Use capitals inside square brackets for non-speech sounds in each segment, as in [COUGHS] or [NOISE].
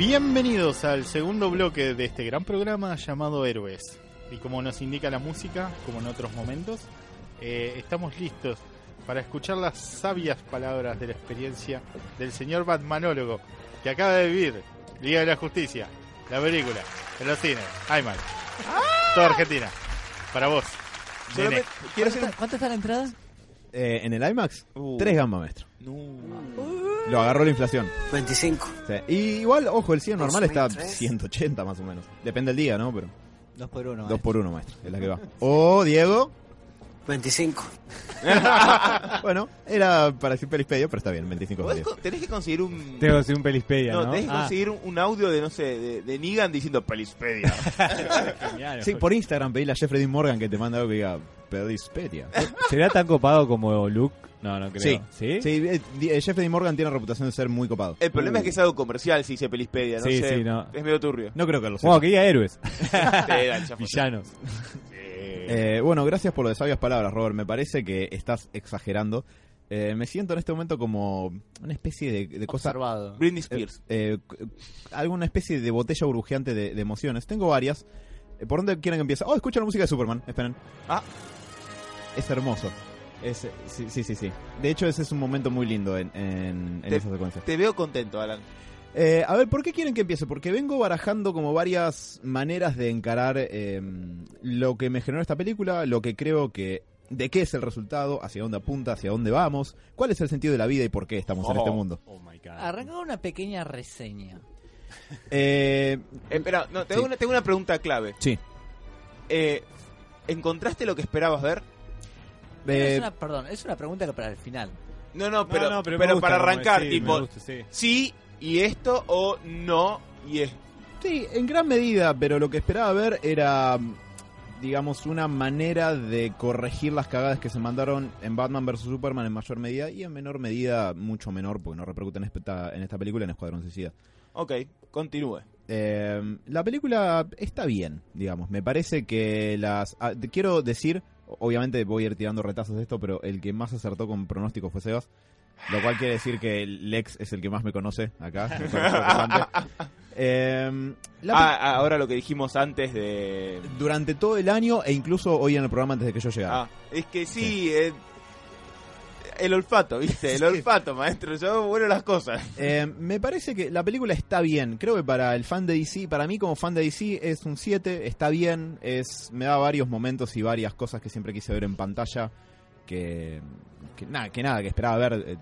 Bienvenidos al segundo bloque de este gran programa llamado Héroes. Y como nos indica la música, como en otros momentos, eh, estamos listos para escuchar las sabias palabras de la experiencia del señor Batmanólogo que acaba de vivir Liga de la Justicia, la película, en los cines, Ayman, toda Argentina, para vos. Solamente ¿Cuánto está la entrada? Eh, en el IMAX, Uh. 3 gamba, maestro. No. Lo agarró la inflación. 25. Sí. Y igual, ojo, el cine normal está 2003. 180 más o menos. Depende del día, ¿no? Pero Dos por uno. 2 por 1, maestro. Es la que va. O Diego. 25. [LAUGHS] Bueno, era para decir pelispedio, pero está bien, 25 Podés días. con- Tenés que conseguir un. Tengo que un pelispedia, no, ¿no? tenés que Ah, conseguir un, un audio de, no sé, de, de Negan diciendo Pelispedia. [LAUGHS] genial. Sí, por Instagram pedíle a Jeffrey Dean Morgan que te manda algo que diga pelispedia. ¿Será tan copado como Luke? No, no creo. Sí. ¿Sí? Sí, eh, di- eh, Jeffrey Dean Morgan tiene reputación de ser muy copado. El problema es que es algo comercial si dice Pelispedia, no Sí, sé. sí, no. Es medio turbio. No creo que lo sepa. Wow, que diga héroes. [LAUGHS] Villanos. Eh, bueno, gracias por lo de sabias palabras, Robert. Me parece que estás exagerando. Eh, me siento en este momento como una especie de, de cosa. Observado. Britney Spears. eh, alguna especie de botella burbujeante de, de emociones. Tengo varias. Eh, ¿Por dónde quieren que empiece? Oh, escucha la música de Superman. Esperen. Ah. Es hermoso. Es, eh, sí, sí, sí, sí. De hecho, ese es un momento muy lindo en, en- en Te- esa secuencia. Te veo contento, Alan. Eh, a ver, ¿por qué quieren que empiece? Porque vengo barajando como varias maneras de encarar eh, lo que me generó esta película, lo que creo que... ¿De qué es el resultado? ¿Hacia dónde apunta? ¿Hacia dónde vamos? ¿Cuál es el sentido de la vida y por qué estamos en Oh. este mundo? Oh my god. Arranca una pequeña reseña. Eh, Eh, espera, no, tengo, Sí. una, tengo una pregunta clave. sí. Eh, ¿Encontraste lo que esperabas ver? Eh, es una, perdón, es una pregunta que para el final. No, no, pero, No, no, pero, para arrancar, tipo, me gusta, sí. sí y esto o no y esto. Sí, en gran medida, pero lo que esperaba ver era, digamos, una manera de corregir las cagadas que se mandaron en Batman vs. Superman en mayor medida y en menor medida, mucho menor, porque no repercute en esta, en esta película, en Escuadrón Suicida. Ok, continúe. Eh, la película está bien, digamos. Me parece que las... ah, quiero decir, obviamente voy a ir tirando retazos de esto, pero el que más acertó con pronóstico fue Sebas. Lo cual quiere decir que Lex es el que más me conoce acá. me. Eh, [LAUGHS] la Ah, ah, ahora lo que dijimos antes de... durante todo el año e incluso hoy en el programa antes de que yo llegara. Ah, es que sí, eh, el olfato, ¿viste? El [LAUGHS] Sí. olfato, maestro. Yo vuelo las cosas. Eh, me parece que la película está bien. Creo que para el fan de DC, para mí como fan de DC es un 7, está bien, es me da varios momentos y varias cosas que siempre quise ver en pantalla que, que nada, que nada, que esperaba ver eh,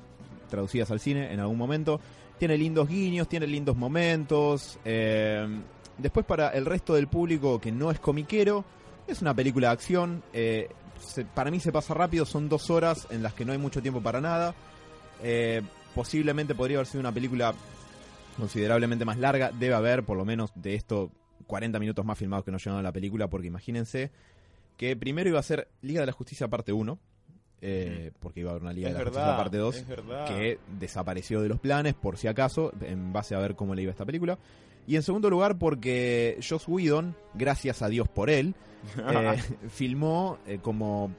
traducidas al cine en algún momento. Tiene lindos guiños, tiene lindos momentos. eh, después para el resto del público que no es comiquero, es una película de acción. eh, para mí se pasa rápido, son dos horas en las que no hay mucho tiempo para nada. Eh, posiblemente podría haber sido una película considerablemente más larga. Debe haber, por lo menos, de esto 40 minutos más filmados que no llegaron a la película, porque imagínense que primero iba a ser Liga de la Justicia parte 1, eh, porque iba a haber una Liga Es de la verdad, Justicia parte 2, es verdad. que desapareció de los planes, por si acaso, en base a ver cómo le iba esta película. Y en segundo lugar, porque Joss Whedon, gracias a Dios por él, [LAUGHS] eh, [LAUGHS] filmó eh, como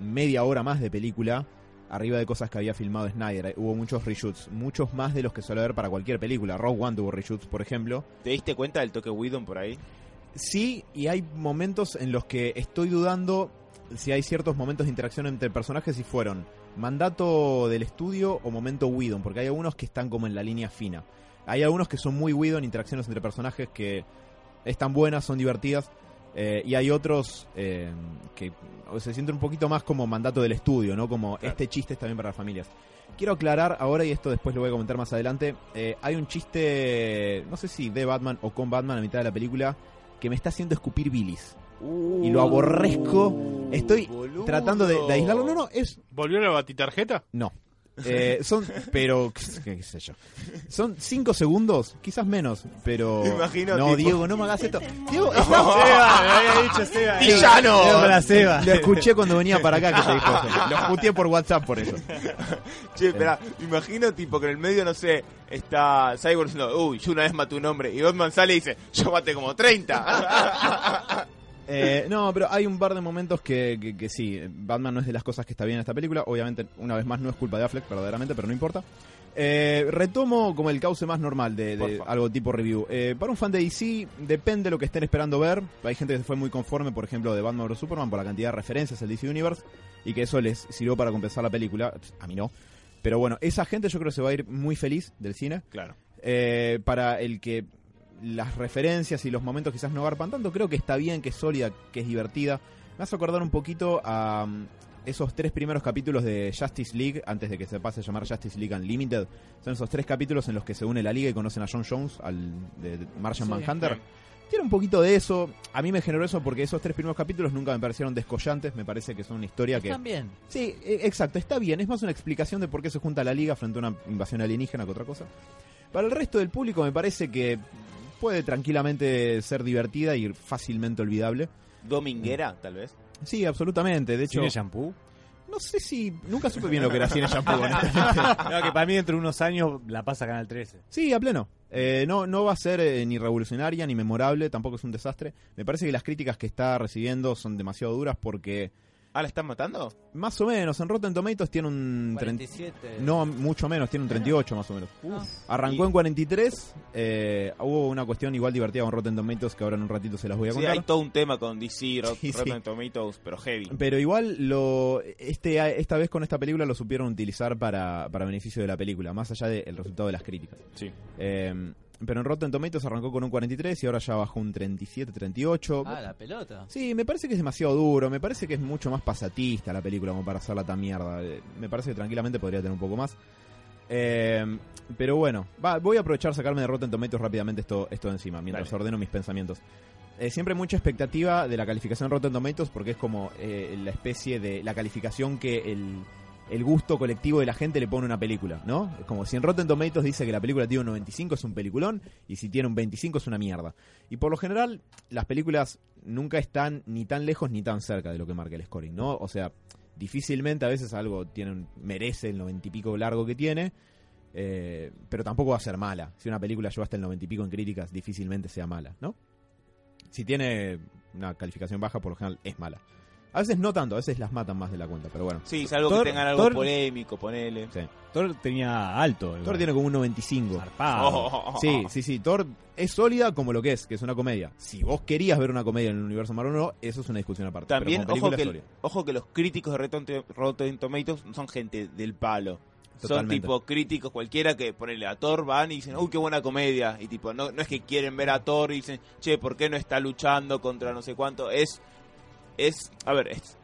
media hora más de película arriba de cosas que había filmado Snyder. Hubo muchos reshoots, muchos más de los que suele haber para cualquier película. Rogue One tuvo reshoots, por ejemplo. ¿Te diste cuenta del toque Whedon por ahí? Sí, y hay momentos en los que estoy dudando si hay ciertos momentos de interacción entre personajes si fueron mandato del estudio o momento Whedon, porque hay algunos que están como en la línea fina. Hay algunos que son muy Whedon, interacciones entre personajes que están buenas, son divertidas, eh, y hay otros eh, que se sienten un poquito más como mandato del estudio, ¿no? Como este chiste está bien para las familias. Quiero aclarar ahora, y esto después lo voy a comentar más adelante, eh, hay un chiste, no sé si de Batman o con Batman a mitad de la película, que me está haciendo escupir bilis. Y lo aborrezco. Estoy boludo. tratando de, de aislarlo. No, no, es ¿Volvió la batitarjeta? no. [LAUGHS] Eh, son, pero, qué, qué sé yo. Son cinco segundos, quizás menos, pero. Imagino, No, tipo- Diego, no me hagas esto. Diego, está- Seba, me había dicho Seba. ¡Villano! Seba. Lo escuché cuando venía para acá que te dijo eso. Lo puteé por WhatsApp por eso. [LAUGHS] Che, espera, me imagino tipo que en el medio, no sé, está Cyborg diciendo, uy, yo una vez maté un hombre. Y Batman sale y dice, yo maté como 30. [LAUGHS] Eh, no, pero hay un par de momentos que, que, que sí. Batman no es de las cosas que está bien en esta película. Obviamente, una vez más, no es culpa de Affleck, verdaderamente, pero no importa. Eh, retomo como el cauce más normal de, algo tipo review. Eh, para un fan de DC, depende de lo que estén esperando ver. Hay gente que se fue muy conforme, por ejemplo, de Batman vs Superman por la cantidad de referencias al DC Universe y que eso les sirvió para compensar la película. A mí no. Pero bueno, esa gente yo creo que se va a ir muy feliz del cine. claro. Eh, para el que las referencias y los momentos quizás no garpan tanto, creo que está bien, que es sólida, que es divertida. Me hace acordar un poquito a um, esos tres primeros capítulos de Justice League, antes de que se pase a llamar Justice League Unlimited. Son esos tres capítulos en los que se une la liga y conocen a John Jones, al de de Martian Sí. Manhunter. Tiene un poquito de eso. A mí me generó eso porque esos tres primeros capítulos nunca me parecieron descollantes. Me parece que son una historia que... También. Sí, e- exacto, está bien. Es más una explicación de por qué se junta la liga frente a una invasión alienígena que otra cosa. Para el resto del público me parece que puede tranquilamente ser divertida y fácilmente olvidable. Dominguera, tal vez. Sí, absolutamente. De hecho, ¿Cine shampoo? no sé si... Nunca supe bien lo que era cine shampoo. [LAUGHS] No, que para mí dentro de unos años la pasa Canal 13. Sí, a pleno. Eh, no, no va a ser eh, ni revolucionaria ni memorable, tampoco es un desastre. Me parece que las críticas que está recibiendo son demasiado duras porque, Ah, ¿la están matando? más o menos, en Rotten Tomatoes tiene un... 30 47. No, mucho menos, tiene un 38 más o menos. Ah. Arrancó en 43. eh, hubo una cuestión igual divertida con Rotten Tomatoes que ahora en un ratito se las voy a Sí, contar. hay todo un tema con DC, Rot- [LAUGHS] Sí, sí. Rotten Tomatoes, pero heavy. Pero igual lo este esta vez con esta película lo supieron utilizar para, para beneficio de la película, más allá del resultado de las críticas. Sí. Eh, pero en Rotten Tomatoes arrancó con un 43 y ahora ya bajó un 37, 38. Ah, la pelota. Sí, me parece que es demasiado duro, me parece que es mucho más pasatista la película como para hacerla tan mierda. Eh, Me parece que tranquilamente podría tener un poco más. Eh, pero bueno, va, voy a aprovechar sacarme de Rotten Tomatoes rápidamente esto, esto de encima, mientras Dale. ordeno mis pensamientos. Eh, siempre hay mucha expectativa de la calificación Rotten Tomatoes porque es como eh, la especie de la calificación que el, el gusto colectivo de la gente le pone una película, ¿no? Es como si en Rotten Tomatoes dice que la película tiene un 95 es un peliculón y si tiene un 25 es una mierda. Y por lo general las películas nunca están ni tan lejos ni tan cerca de lo que marca el scoring, ¿no? O sea, difícilmente a veces algo tiene merece el 90 y pico largo que tiene, eh, pero tampoco va a ser mala. Si una película lleva hasta el 90 y pico en críticas, difícilmente sea mala, ¿no? Si tiene una calificación baja, por lo general es mala. A veces no tanto, a veces las matan más de la cuenta, pero bueno. Sí, salvo Thor- que tengan algo Thor- polémico, ponele. Sí. Thor tenía alto. Thor tiene como un 95. Zarpado. Oh. Sí, sí, sí. Thor es sólida como lo que es, que es una comedia. Si vos querías ver una comedia en el universo Marvel o no, eso es una discusión aparte. También, ojo que, ojo que los críticos de Rotten, Tomatoes no son gente del palo. Son tipo críticos cualquiera que ponele a Thor van y dicen, uy, qué buena comedia. Y tipo, no, no es que quieren ver a Thor y dicen, che, ¿por qué no está luchando contra no sé cuánto? Es, es, a ver, es,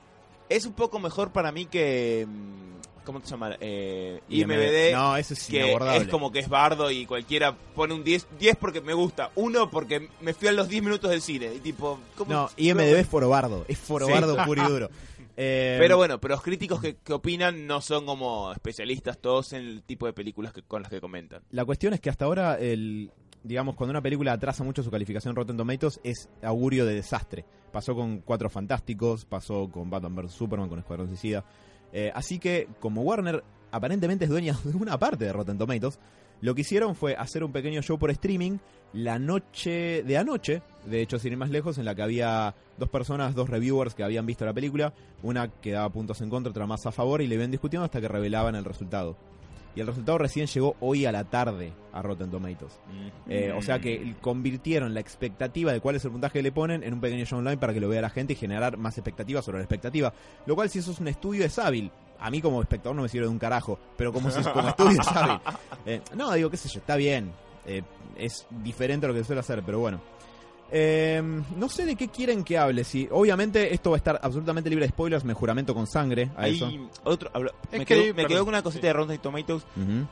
es un poco mejor para mí que, mm, ¿cómo te llama? Eh, IMBD. No, eso es que es como que es bardo y cualquiera pone un 10, 10 porque me gusta, uno porque me fui a los 10 minutos del cine y tipo, ¿cómo- No, IMDB es forobardo. Es forobardo [LAUGHS] puro y duro. Eh, Pero bueno, pero los críticos que, que opinan no son como especialistas todos en el tipo de películas que, con las que comentan. La cuestión es que hasta ahora, el, digamos, cuando una película atrasa mucho su calificación en Rotten Tomatoes, es augurio de desastre. Pasó con Cuatro Fantásticos, pasó con Batman vs. Superman, con Escuadrón Suicida. Eh, así que, como Warner aparentemente es dueña [LAUGHS] de una parte de Rotten Tomatoes, lo que hicieron fue hacer un pequeño show por streaming la noche de anoche, de hecho, sin ir más lejos, en la que había dos personas, dos reviewers que habían visto la película, una que daba puntos en contra, otra más a favor, y le ven discutiendo hasta que revelaban el resultado. Y el resultado recién llegó hoy a la tarde a Rotten Tomatoes. Eh, o sea que convirtieron la expectativa de cuál es el puntaje que le ponen en un pequeño show online para que lo vea la gente y generar más expectativas sobre la expectativa. Lo cual, si eso es un estudio, es hábil. A mí como espectador no me sirve de un carajo, pero como, si- como estudio es hábil. [LAUGHS] Eh, no, digo, qué sé yo, está bien. Eh, es diferente a lo que suele hacer, pero bueno. Eh, no sé de qué quieren que hable. Si, obviamente esto va a estar absolutamente libre de spoilers, me juramento con sangre a Hay eso. otro, Es me, que- quedó, me perdón, con una cosita sí. de Rotten Tomatoes. Ujú.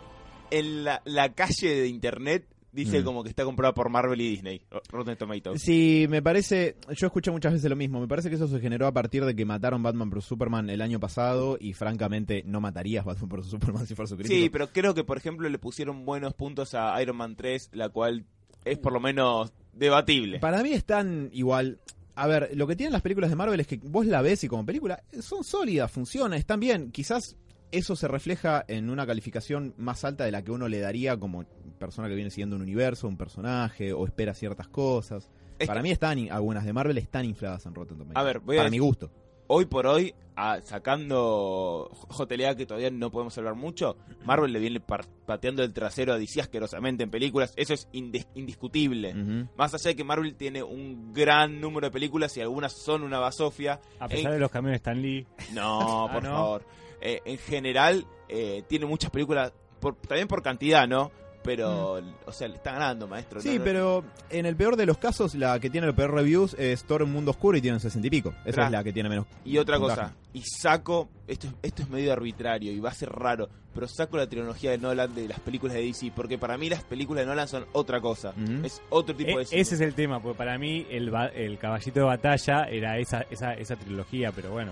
En la, la calle de internet dice Mm. como que está comprada por Marvel y Disney. Rotten Tomatoes. Sí, me parece, yo escuché muchas veces lo mismo, me parece que eso se generó a partir de que mataron Batman vs Superman el año pasado y francamente no matarías Batman vs Superman si fuera su crítico. Sí, pero creo que, por ejemplo, le pusieron buenos puntos a Iron Man 3, la cual es por lo menos debatible. Para mí están igual. A ver, lo que tienen las películas de Marvel es que vos la ves y como película eh, son sólidas, funcionan, están bien. Quizás eso se refleja en una calificación más alta de la que uno le daría como persona que viene siguiendo un universo, un personaje o espera ciertas cosas. Es Para que- mí están algunas de Marvel están infladas en Rotten Tomatoes. A ver, voy a para decir- mi gusto. Hoy por hoy, a- sacando JLA, que todavía no podemos hablar mucho, Marvel le viene par- pateando el trasero a DC asquerosamente en películas. Eso es indis- indiscutible. Más allá de que Marvel tiene un gran número de películas y algunas son una basofia, A pesar en- de los camiones Stan Lee. No, [LAUGHS] Ah, por ¿no? favor. Eh, en general, eh, tiene muchas películas, por, también por cantidad, ¿no? Pero, o sea, le está ganando, maestro. Mm. Sí, No, no- pero en el peor de los casos, la que tiene el peor reviews es Thor Mundo Oscuro y tiene un 60 y pico. Esa Tra- es la que tiene menos. Y otra puntaje. cosa, y saco, esto, es- esto es medio arbitrario y va a ser raro, pero saco la trilogía de Nolan de las películas de DC, porque para mí las películas de Nolan son otra cosa. Es otro tipo E- de cine. ese es el tema, porque para mí el, ba- el caballito de batalla era esa, esa, esa trilogía, pero bueno.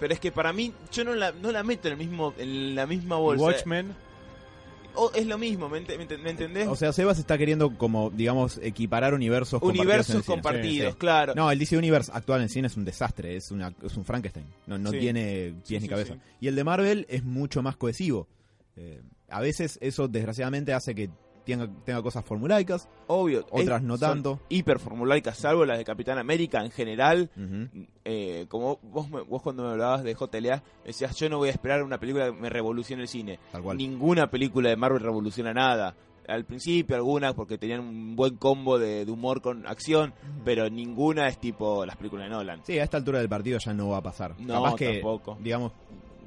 Pero es que para mí, yo no la, no la meto en, el mismo, en la misma bolsa. Watchmen, O es lo mismo, ¿me, ent- me entendés? O sea, Sebas está queriendo, como, digamos, equiparar universos compartidos Universos compartidos, Sí, claro. No, el DC Universe actual en cine es un desastre, es, una, es un Frankenstein. No, no Sí. tiene pies Sí, ni sí, cabeza. sí. Y el de Marvel es mucho más cohesivo. Eh, a veces eso, desgraciadamente, hace que tenga, tenga cosas formulaicas, Obvio. otras es- no tanto. Hiper formulaicas, salvo las de Capitán América en general. Eh, como vos, me- vos cuando me hablabas de JLA, decías, yo no voy a esperar una película que me revolucione el cine. Tal cual. Ninguna película de Marvel revoluciona nada. Al principio algunas porque tenían un buen combo de, de humor con acción, pero ninguna es tipo las películas de Nolan. Sí, a esta altura del partido ya no va a pasar. No, Capaz que, tampoco. digamos,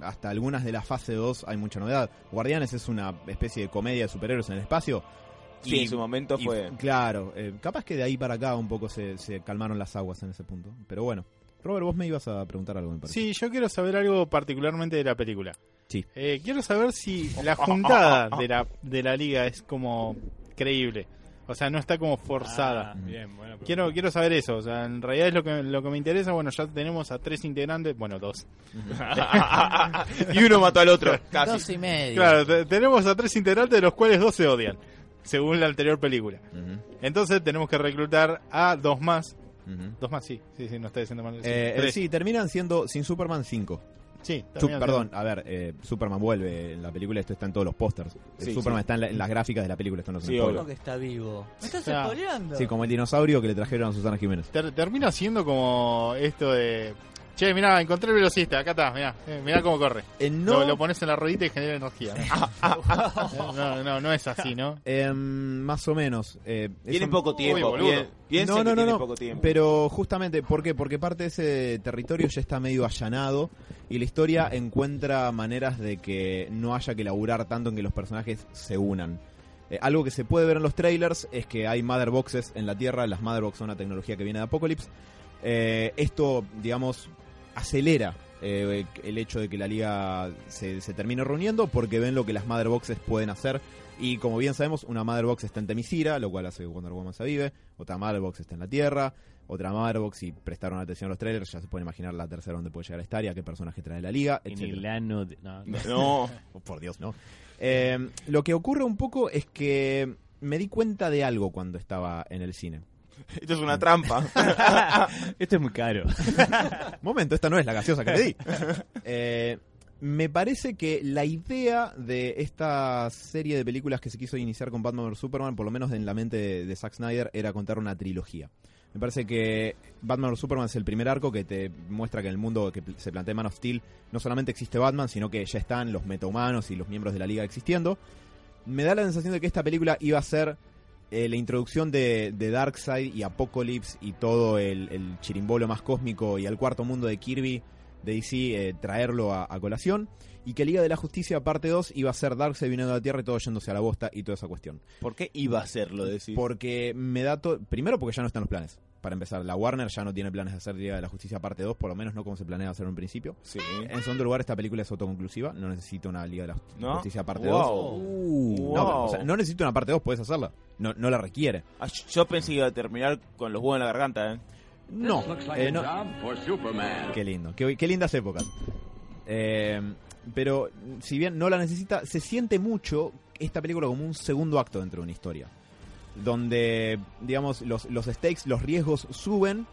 hasta algunas de la fase 2 hay mucha novedad. Guardianes es una especie de comedia de superhéroes en el espacio. Sí, en su momento y- fue... Claro, eh, capaz que de ahí para acá un poco se, se calmaron las aguas en ese punto. Pero bueno, Robert, vos me ibas a preguntar algo, me parece. Sí, yo quiero saber algo particularmente de la película. Sí. Eh, quiero saber si la [LAUGHS] juntada de la, de la liga es como creíble. O sea, no está como forzada. Ah, bien, bueno. pero- Quiero, quiero saber eso, o sea, en realidad es lo que, lo que me interesa, bueno, ya tenemos a tres integrantes, bueno, dos. [LAUGHS] y uno mató al otro, [LAUGHS] casi. Dos y medio. Claro, te- tenemos a tres integrantes de los cuales dos se odian, según la anterior película. Entonces tenemos que reclutar a dos más. Dos más, sí, sí, sí, no está diciendo mal. Sí, Eh, sí, terminan siendo sin Superman 5. Sí, Su- también perdón, a ver, eh, Superman vuelve en la película, esto está en todos los pósters. Eh, Sí, Superman sí. está en, la- en las gráficas de la película, esto no un Sí, spoiler. ¿Cómo que está vivo? ¿Me estás spoileando? Sí, como el dinosaurio que le trajeron a Susana Jiménez. Ter- termina siendo como esto de... Che, mirá, encontré el velocista, acá está, mirá, eh, mirá cómo corre. Eh, no, Lo, lo pones en la ruedita y genera energía. ¿no? [LAUGHS] no, no, no es así, ¿no? em, más o menos. eh, Tiene poco tiempo. boludo. bien- piensen no, no, que no, tiene no. poco tiempo. Pero justamente, ¿por qué? Porque parte de ese territorio ya está medio allanado y la historia encuentra maneras de que no haya que laburar tanto en que los personajes se unan. Eh, algo que se puede ver en los trailers es que hay mother boxes en la Tierra. Las mother boxes son una tecnología que viene de Apocalypse. Eh, esto, digamos, acelera eh, el hecho de que la liga se, se termine reuniendo porque ven lo que las mother boxes pueden hacer. Y como bien sabemos, una mother box está en Temisira, lo cual hace que Wonder Woman se vive. Otra mother box está en la Tierra. Otra mother box, si prestaron atención a los trailers, ya se pueden imaginar la tercera donde puede llegar a estar y a qué personaje trae la liga, En etcétera. el ano de- no, no. [LAUGHS] No, Oh, por Dios, ¿no? Eh, lo que ocurre un poco es que me di cuenta de algo cuando estaba en el cine. Esto es una trampa. [LAUGHS] Esto es muy caro. [LAUGHS] Momento, esta no es la gaseosa que te di. Eh, me parece que la idea de esta serie de películas que se quiso iniciar con Batman vs Superman, por lo menos en la mente de, de Zack Snyder, era contar una trilogía. Me parece que Batman vs Superman es el primer arco que te muestra que en el mundo que se plantea Man of Steel no solamente existe Batman, sino que ya están los metahumanos y los miembros de la liga existiendo. Me da la sensación de que esta película iba a ser eh, la introducción de, de Darkseid y Apocalypse y todo el, el chirimbolo más cósmico y al cuarto mundo de Kirby de DC, eh, traerlo a, a colación. Y que Liga de la Justicia parte 2 iba a ser Darkseid viniendo a la Tierra y todo yéndose a la bosta y toda esa cuestión. ¿Por qué iba a hacerlo decir? Porque me da todo... Primero porque ya no están los planes. Para empezar, la Warner ya no tiene planes de hacer Liga de la Justicia parte 2, por lo menos no como se planea hacer en un principio. Sí. En segundo lugar, esta película es autoconclusiva, no necesita una Liga de la ¿No? Justicia parte Wow. 2. Wow. No, o sea, no necesita una parte 2, puedes hacerla. No, no la requiere. Ah, yo pensé que iba a terminar con los huevos en la garganta, ¿eh? No, eh, no. Qué lindo, qué, qué lindas épocas. Eh, pero si bien no la necesita, se siente mucho esta película como un segundo acto dentro de una historia. Donde, digamos, los, los stakes, los riesgos suben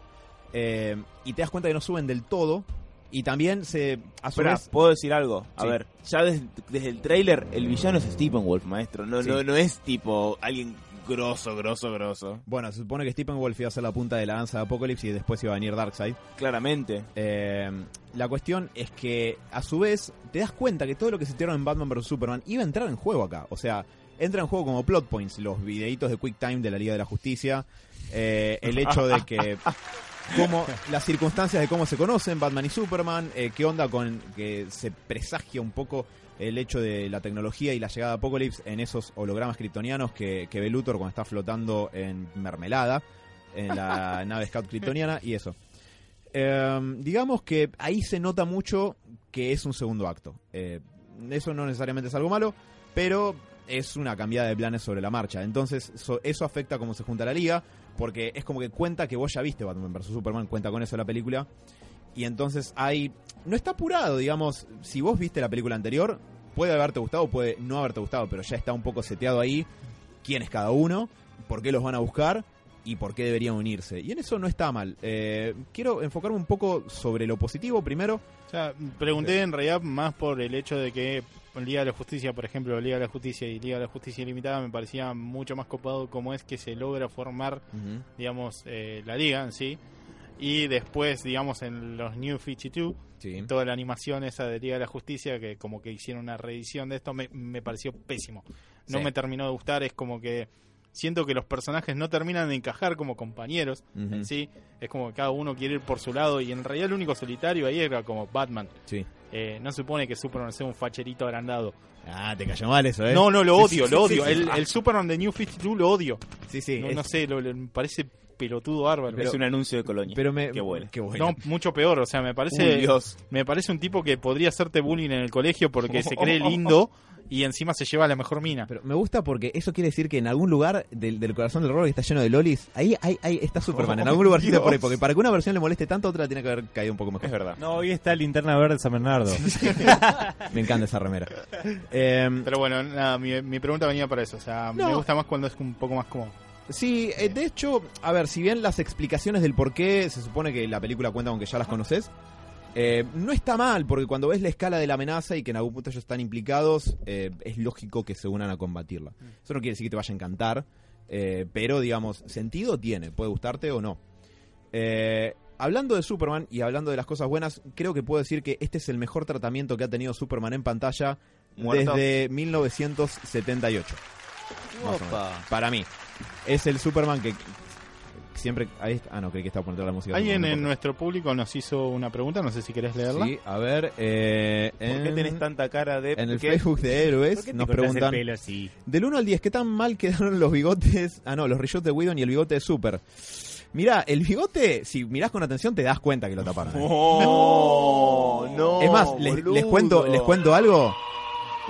eh, y te das cuenta que no suben del todo. Y también se... A su Espera, vez- ¿puedo decir algo? A Sí. ver, ya desde, desde el tráiler, el villano es Steppenwolf, maestro. No, Sí. no, no es tipo alguien grosso, grosso, grosso. Bueno, se supone que Steppenwolf iba a ser la punta de la danza de Apocalypse y después iba a venir Darkseid. Claramente. Eh, la cuestión es que, a su vez, te das cuenta que todo lo que se tiraron en Batman vs. Superman iba a entrar en juego acá. O sea, entra en juego como plot points, los videitos de Quick Time de la Liga de la Justicia, eh, el hecho de que... [LAUGHS] Como las circunstancias de cómo se conocen Batman y Superman, eh, qué onda con que se presagia un poco el hecho de la tecnología y la llegada de Apocalypse en esos hologramas kryptonianos que, que ve Luthor cuando está flotando en mermelada en la [LAUGHS] nave Scout kryptoniana y eso. Eh, digamos que ahí se nota mucho que es un segundo acto. Eh, eso no necesariamente es algo malo, pero es una cambiada de planes sobre la marcha. Entonces, so- eso afecta cómo se junta la liga, porque es como que cuenta que vos ya viste Batman vs. Superman, cuenta con eso la película. Y entonces hay. No está apurado, digamos. Si vos viste la película anterior, puede haberte gustado, puede no haberte gustado, pero ya está un poco seteado ahí quién es cada uno, por qué los van a buscar y por qué deberían unirse. Y en eso no está mal. Eh, quiero enfocarme un poco sobre lo positivo primero. O sea, pregunté en realidad más por el hecho de que Liga de la Justicia, por ejemplo, Liga de la Justicia y Liga de la Justicia Ilimitada me parecía mucho más copado como es que se logra formar, digamos, eh, la liga en sí. Y después, digamos, en los New 52, Sí. toda la animación esa de Liga de la Justicia, que como que hicieron una reedición de esto, me, me pareció pésimo. No Sí. me terminó de gustar, es como que siento que los personajes no terminan de encajar como compañeros en sí. Es como que cada uno quiere ir por su lado y en realidad el único solitario ahí era como Batman. Sí. Eh, no supone que Superman sea un facherito agrandado. Ah, te cayó mal eso, ¿eh? No, no, lo odio, sí, lo odio. sí. El, el Superman de New 52 lo odio. Sí, sí. no, es- no sé, lo, lo- me parece pelotudo bárbaro. es un anuncio de Colonia. pero me. Qué bueno. Qué bueno. No, mucho peor, o sea, me Uy, parece Dios. me parece un tipo que podría hacerte bullying en el colegio porque [LAUGHS] se cree lindo [LAUGHS] y encima se lleva la mejor mina. Pero me gusta porque eso quiere decir que en algún lugar del, del corazón del horror que está lleno de lolis, ahí, ahí, ahí está Superman. en Oh, algún lugarcito Dios. por ahí. Porque para que una versión le moleste tanto, otra tiene que haber caído un poco mejor. Es verdad. No, hoy está Linterna Verde de San Bernardo. [LAUGHS] Me encanta esa remera. Em, Pero bueno, nada, mi, mi pregunta venía para eso, o sea, No. me gusta más cuando es un poco más como Sí, eh, de hecho, a ver, si bien las explicaciones del por qué se supone que la película cuenta con que ya las conoces, eh, no está mal, porque cuando ves la escala de la amenaza y que en algún punto ellos están implicados, eh, es lógico que se unan a combatirla. Eso no quiere decir que te vaya a encantar, eh, pero digamos, sentido tiene, puede gustarte o no. Eh, hablando de Superman y hablando de las cosas buenas, creo que puedo decir que este es el mejor tratamiento que ha tenido Superman en pantalla Muerto. desde 1978. más o menos. Opa. Para mí. Es el Superman que siempre... Ahí está- ah, no, creí que estaba poniendo la música. Alguien en nuestro público nos hizo una pregunta, no sé si querés leerla. Sí, a ver... Eh, ¿Por qué en- tenés tanta cara de.? En el ¿Qué? Facebook de ¿Por Héroes nos el preguntan... pelo así? Del 1 al 10, ¿qué tan mal quedaron los bigotes? Ah, no, los rillotes de Whedon y el bigote de Super. Mirá, el bigote, si mirás con atención, te das cuenta que lo taparon. ¿eh? No, no. es más, les cuento, les cuento algo.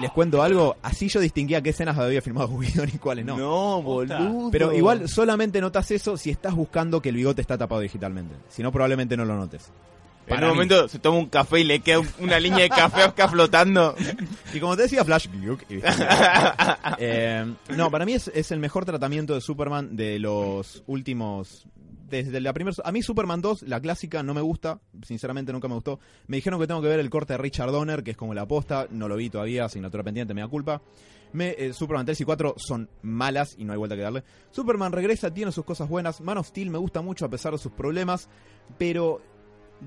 Les cuento algo. Así yo distinguía qué escenas había filmado [LAUGHS] Whedon y cuáles no. No, boludo. Pero igual solamente notas eso si estás buscando que el bigote está tapado digitalmente. Si no, probablemente no lo notes. En un mí. momento se toma un café y le queda un- una línea de café acá flotando. [LAUGHS] Y como te decía, Flash. [LAUGHS] Eh, no, para mí es, es el mejor tratamiento de Superman de los últimos. Desde la primera. A mí, Superman 2, la clásica, no me gusta. Sinceramente, nunca me gustó. Me dijeron que tengo que ver el corte de Richard Donner, que es como la posta. No lo vi todavía, asignatura pendiente, me da culpa. Me, eh, Superman 3 y 4 son malas y no hay vuelta que darle. Superman regresa, tiene sus cosas buenas. Man of Steel me gusta mucho a pesar de sus problemas. Pero,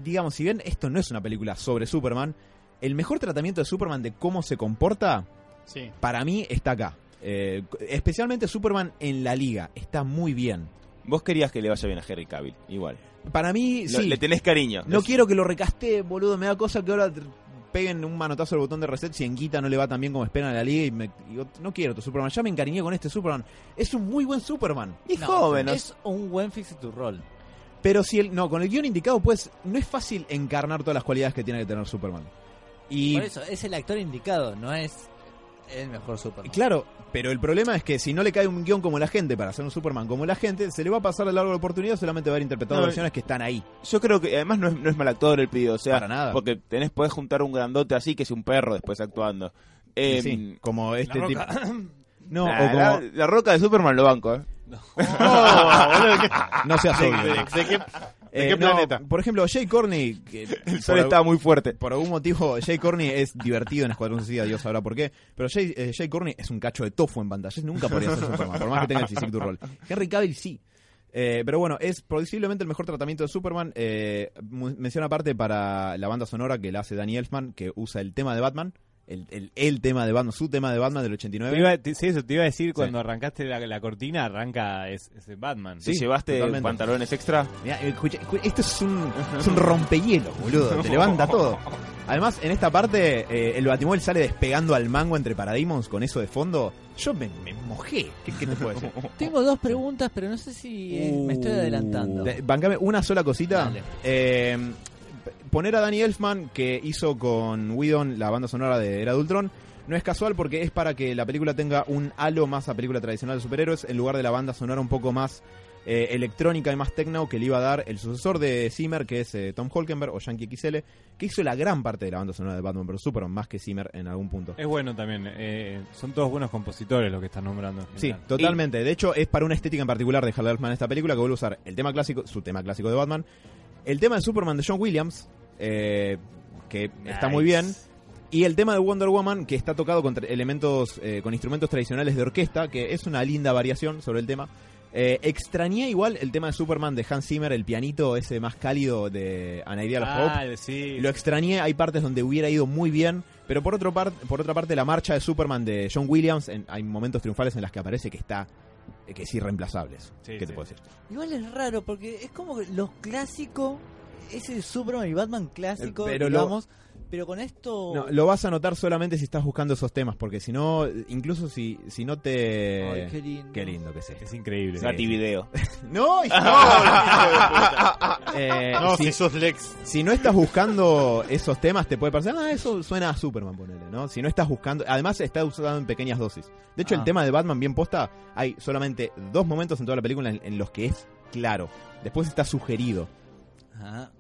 digamos, si bien esto no es una película sobre Superman, el mejor tratamiento de Superman de cómo se comporta Sí. para mí está acá. Eh, especialmente Superman en la liga. Está muy bien. Vos querías que le vaya bien a Henry Cavill, igual. Para mí, Lo- sí. Le tenés cariño. No Es- quiero que lo recaste, boludo. Me da cosa que ahora peguen un manotazo al botón de reset si en Guita no le va tan bien como esperan en la liga. Y me, digo, no quiero tu Superman. Ya me encariñé con este Superman. Es un muy buen Superman. Y No, joven. Es un buen fix to roll. Pero si el, no, con el guion indicado, pues no es fácil encarnar todas las cualidades que tiene que tener Superman. Y Por eso, es el actor indicado, no es el mejor Superman. claro, pero el problema es que si no le cae un guion como la gente para hacer un Superman como la gente, se le va a pasar a lo largo de la oportunidad solamente va a haber interpretado No, versiones que están ahí. Yo creo que además no es, no es mal actor el pido, o sea, Para nada. porque tenés podés juntar un grandote así que es un perro después actuando. Eh, sí, como este tipo. [COUGHS] No, nah, o como. la, la roca de Superman lo banco, ¿eh? [LAUGHS] Oh, boludo, ¿qué- No seas ¿De, obvio. De- qué, Eh, no, planeta? Por ejemplo, Jay Corney. que [LAUGHS] El sol estaba muy fuerte. Por algún motivo, Jay Corney es divertido en Escuadrón Suicida, Dios sabrá por qué. Pero Jay, eh, Jay Corney es un cacho de tofu en pantalla. Nunca podría ser Superman, por más que tenga el physique du rol. Henry Cavill sí. Eh, pero bueno, es posiblemente el mejor tratamiento de Superman. Eh, mención aparte para la banda sonora que la hace Danny Elfman, que usa el tema de Batman. El, el, el tema de Batman, su tema de Batman del Te 89. iba, te- sí, eso te iba a decir cuando arrancaste la, la cortina, arranca es, es Batman. Si Sí, llevaste totalmente. pantalones extra, Mirá, escucha, escu- esto es un, [LAUGHS] es un rompehielos, boludo. Te levanta todo. Además, en esta parte, eh, el Batimóvil sale despegando al mango entre Parademons con eso de fondo. Yo me, me mojé. ¿Qué, qué te puedo decir? [LAUGHS] Tengo dos preguntas, pero no sé si eh, me estoy adelantando. De- bancame una sola cosita. Dale. Eh, poner a Danny Elfman, que hizo con Whedon la banda sonora de Era de Ultron, no es casual porque es para que la película tenga un halo más a película tradicional de superhéroes, en lugar de la banda sonora un poco más eh, electrónica y más techno que le iba a dar el sucesor de Zimmer, que es eh, Tom Holkenberg o Yankee XL, que hizo la gran parte de la banda sonora de Batman vs Superman, más que Zimmer en algún punto. Es bueno también. eh, son todos buenos compositores los que están nombrando. Sí, totalmente. De hecho, es para una estética en particular de Hal Elfman esta película que vuelve a usar el tema clásico, su tema clásico de Batman, el tema de Superman de John Williams, eh, que está muy bien, y el tema de Wonder Woman que está tocado con elementos, eh, con instrumentos tradicionales de orquesta, que es una linda variación sobre el tema. Eh, extrañé igual el tema de Superman de Hans Zimmer, el pianito ese más cálido de An Ideal Hope. Ah, sí. Lo extrañé, hay partes donde hubiera ido muy bien, pero por, otro par- por otra parte la marcha de Superman de John Williams, en- hay momentos triunfales en las que aparece que está, que es irreemplazable. Sí, ¿Qué sí. te puedo decir? Igual es raro porque es como que los ese Superman y Batman clásico, Pero lo- digamos, pero con esto... No, lo vas a notar solamente si estás buscando esos temas, porque si no, incluso si, si no te... Ay, qué lindo. Qué lindo que es esto. Es increíble. Gati Video. [LAUGHS] [LAUGHS] No, Eh, No, si, si sos Lex. si no estás buscando esos temas, te puede parecer, ah, eso suena a Superman, ponele, ¿no? Si no estás buscando, además está usado en pequeñas dosis. De hecho, Ah. el tema de Batman bien posta, hay solamente dos momentos en toda la película en, en los que es claro. Después está sugerido. Ajá.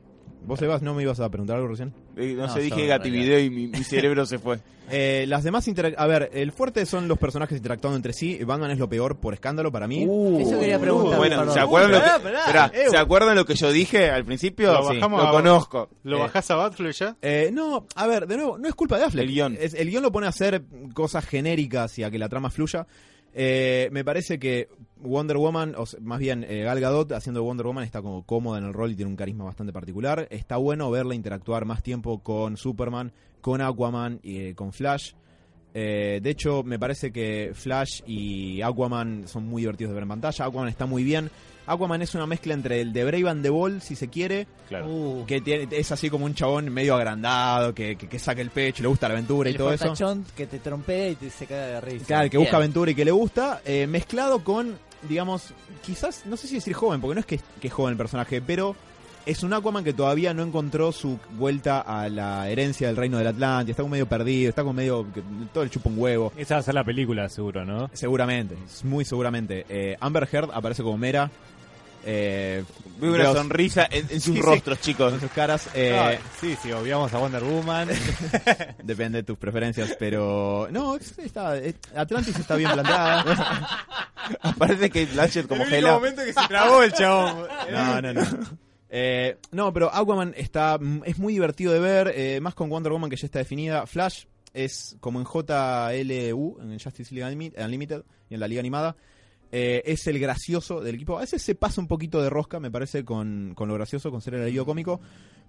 ¿Vos, Evas, no me ibas a preguntar algo recién? Eh, no, No, sé, yo dije en Gati realidad. Video y mi, mi cerebro se fue. [LAUGHS] Eh, las demás, interac- a ver, el fuerte son los personajes interactuando entre sí. Batman es lo peor por escándalo para mí. Eso quería preguntar. Bueno. ¿se acuerdan, lo que, pará, pará. Esperá, ¿se acuerdan lo que yo dije al principio? Lo Sí, bajamos lo a- conozco. ¿Lo Eh, bajás a Batfleck ya? Eh, no, a ver, de nuevo, no es culpa de Affleck. El guion. Es- el guion lo pone a hacer cosas genéricas y a que la trama fluya. Eh, me parece que Wonder Woman, o sea, más bien eh, Gal Gadot haciendo Wonder Woman está como cómoda en el rol y tiene un carisma bastante particular. Está bueno verla interactuar más tiempo con Superman, con Aquaman y eh, con Flash. Eh, de hecho, me parece que Flash y Aquaman son muy divertidos de ver en pantalla. Aquaman está muy bien. Aquaman es una mezcla entre el de Brave and the Ball, si se quiere, Claro. Uh, que tiene- es así como un chabón medio agrandado, que, que, que saca el pecho, le gusta la aventura y el todo eso. que te trompea y te se caga de risa. Claro, que Bien. busca aventura y que le gusta, eh, mezclado con, digamos, quizás, no sé si decir joven, porque no es que, que es joven el personaje, pero es un Aquaman que todavía no encontró su vuelta a la herencia del reino del Atlantis, está como medio perdido, está como medio, que todo el chupa un huevo. Esa va a ser la película, seguro, ¿no? Seguramente, muy seguramente. Eh, Amber Heard aparece como Mera. Eh, Veo una sonrisa en, en [LAUGHS] sus Sí, sí. rostros, chicos. en sus caras. eh, Ah, sí, sí, obviamos a Wonder Woman. [LAUGHS] Depende de tus preferencias, pero no, está, Atlantis está bien planteada. [LAUGHS] Parece que Blanchett como el único Hela. momento que se trabó el chabón. No, no, no. Eh, no, pero Aquaman está mm, es muy divertido de ver, eh, más con Wonder Woman que ya está definida. Flash es como en JLU, en Justice League Unlimi- Unlimited y en la Liga Animada. Eh, es el gracioso del equipo. A veces se pasa un poquito de rosca, me parece, con, con lo gracioso, con ser el alivio cómico.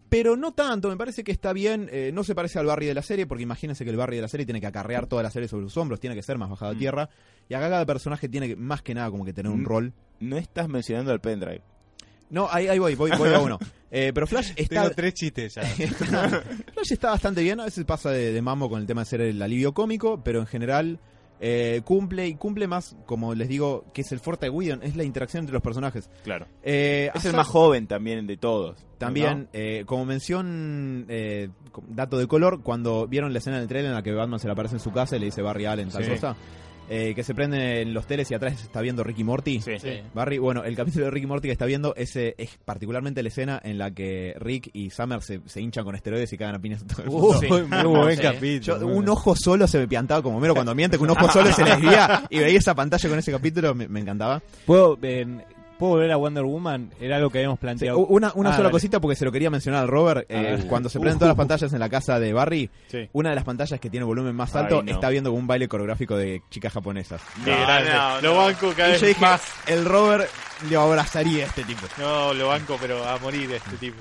Pero no tanto, me parece que está bien. eh, no se parece al Barry de la serie, porque imagínense que el Barry de la serie tiene que acarrear toda la serie sobre sus hombros, tiene que ser más bajado a Mm. tierra. Y acá cada personaje tiene que, más que nada, como que tener un rol. No estás mencionando el pendrive. No, ahí, ahí voy, voy, voy a uno. [LAUGHS] Eh, pero Flash está, Tengo tres chistes ya. [LAUGHS] Flash está bastante bien, a veces pasa de, de mambo con el tema de ser el alivio cómico, pero en general Eh, cumple y cumple más, como les digo, que es el fuerte de Whedon, es la interacción entre los personajes. Claro. Eh, Es el más joven también de todos. También, eh, como mención, eh, dato de color, cuando vieron la escena del trailer en la que Batman se le aparece en su casa y le dice Barry Allen, tal Sí. cosa, eh, que se prenden los teles y atrás está viendo Ricky Morty. Sí. Sí. Barry, bueno, el capítulo de Ricky Morty que está viendo ese es particularmente la escena en la que Rick y Summer se, se hinchan con esteroides y cagan a piñas todo el mundo. Uy, muy buen Sí. capítulo. Yo, un ojo solo se me piantaba como mero cuando miente, que un ojo solo se les guía y veía esa pantalla con ese capítulo, me, me encantaba. ¿Puedo, en- ¿Puedo volver a Wonder Woman? Era algo que habíamos Sí, planteado. una una Ah, sola dale. cosita porque se lo quería mencionar al Robert. eh, A cuando se prenden todas las pantallas en la casa de Barry, Sí. una de las pantallas que tiene volumen más Ay, alto no. está viendo un baile coreográfico de chicas japonesas. No, no, Lo banco cada Y vez yo dije, más. el Robert le abrazaría a este tipo. No, lo banco, pero a morir este tipo.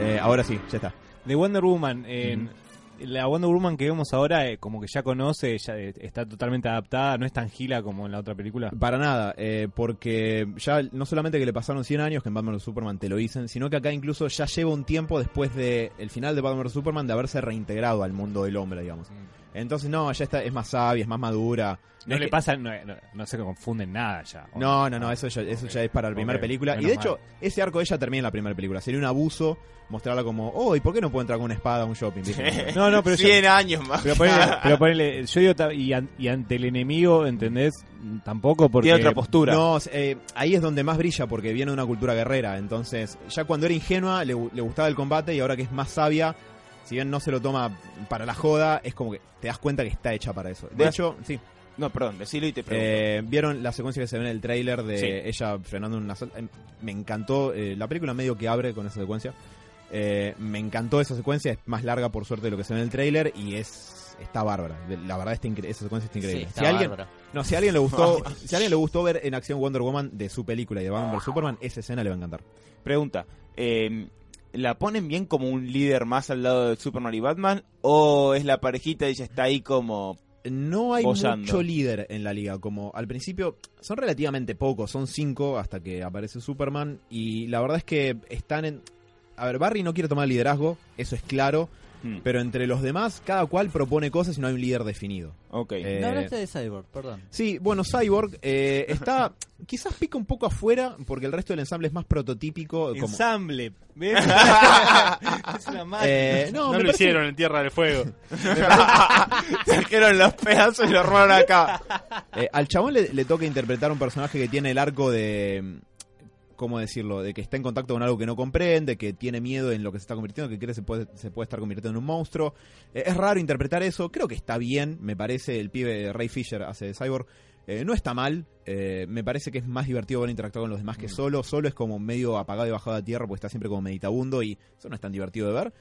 Eh, ahora sí, ya está. De Wonder Woman, en la Wonder Woman que vemos ahora, eh, como que ya conoce, ya eh, está totalmente adaptada, no es tan gila como en la otra película. Para nada, eh, porque ya no solamente que le pasaron 100 años que en Batman vs Superman te lo dicen, sino que acá incluso ya lleva un tiempo después de el final de Batman vs Superman de haberse reintegrado al mundo del hombre, digamos. Entonces no, ya está, es más sabia, es más madura. No le que- pasa, no, no, no se confunden nada ya. ¿o No, no, no, eso ya, eso ya es para la primera película. Y de hecho, ese arco de ella termina en la primera película. Sería un abuso mostrarla como, oh, ¿y por qué no puedo entrar con una espada a un shopping? [LAUGHS] No, no, pero yo- 100 años más. Pero ponele, [LAUGHS] pero ponele, yo digo, y, an- y ante el enemigo, ¿entendés? Tampoco porque... Tiene otra postura. No, eh, ahí es donde más brilla porque viene de una cultura guerrera. Entonces, ya cuando era ingenua le gustaba el combate y ahora que es más sabia, si bien no se lo toma para la joda, es como que te das cuenta que está hecha para eso. De hecho, sí. No, perdón, decilo y te pregunto. Eh, ¿Vieron la secuencia que se ve en el tráiler de Sí. ella frenando una asalto? Eh, Me encantó. eh, la película medio que abre con esa secuencia. Eh, me encantó esa secuencia. Es más larga, por suerte, de lo que se ve en el tráiler. Y es está bárbara. La verdad, está esa secuencia está increíble. Sí, está si, alguien, no, si a alguien le gustó [LAUGHS] si a alguien le gustó ver en acción Wonder Woman de su película y de Batman vs Superman, esa escena le va a encantar. Pregunta, eh, ¿la ponen bien como un líder más al lado de Superman y Batman? ¿O es la parejita y ella está ahí como... No hay mucho líder en la liga. Como al principio son relativamente pocos, son cinco hasta que aparece Superman. Y la verdad es que están en. A ver, Barry no quiere tomar liderazgo, eso es claro. Hmm, Pero entre los demás, cada cual propone cosas y no hay un líder definido. ok. Eh, No hablaste de Cyborg, perdón. Sí, bueno, Cyborg eh, está. Quizás pica un poco afuera, porque el resto del ensamble es más prototípico. Como, Ensamble. ¿ves? [LAUGHS] es una máquina. Eh, no, No, me lo parece- hicieron en Tierra del Fuego. [LAUGHS] Trajeron los pedazos y los robaron acá. Eh, al chabón le, le toca interpretar un personaje que tiene el arco de. ¿Cómo decirlo? De que está en contacto con algo que no comprende, que tiene miedo en lo que se está convirtiendo, que cree que se puede, se puede estar convirtiendo en un monstruo. Eh, es raro interpretar eso. Creo que está bien, me parece. El pibe Ray Fisher hace de Cyborg. Eh, no está mal. Eh, me parece que es más divertido ver interactuar con los demás que solo. Solo es como medio apagado y bajado a tierra porque está siempre como meditabundo y eso no es tan divertido de ver.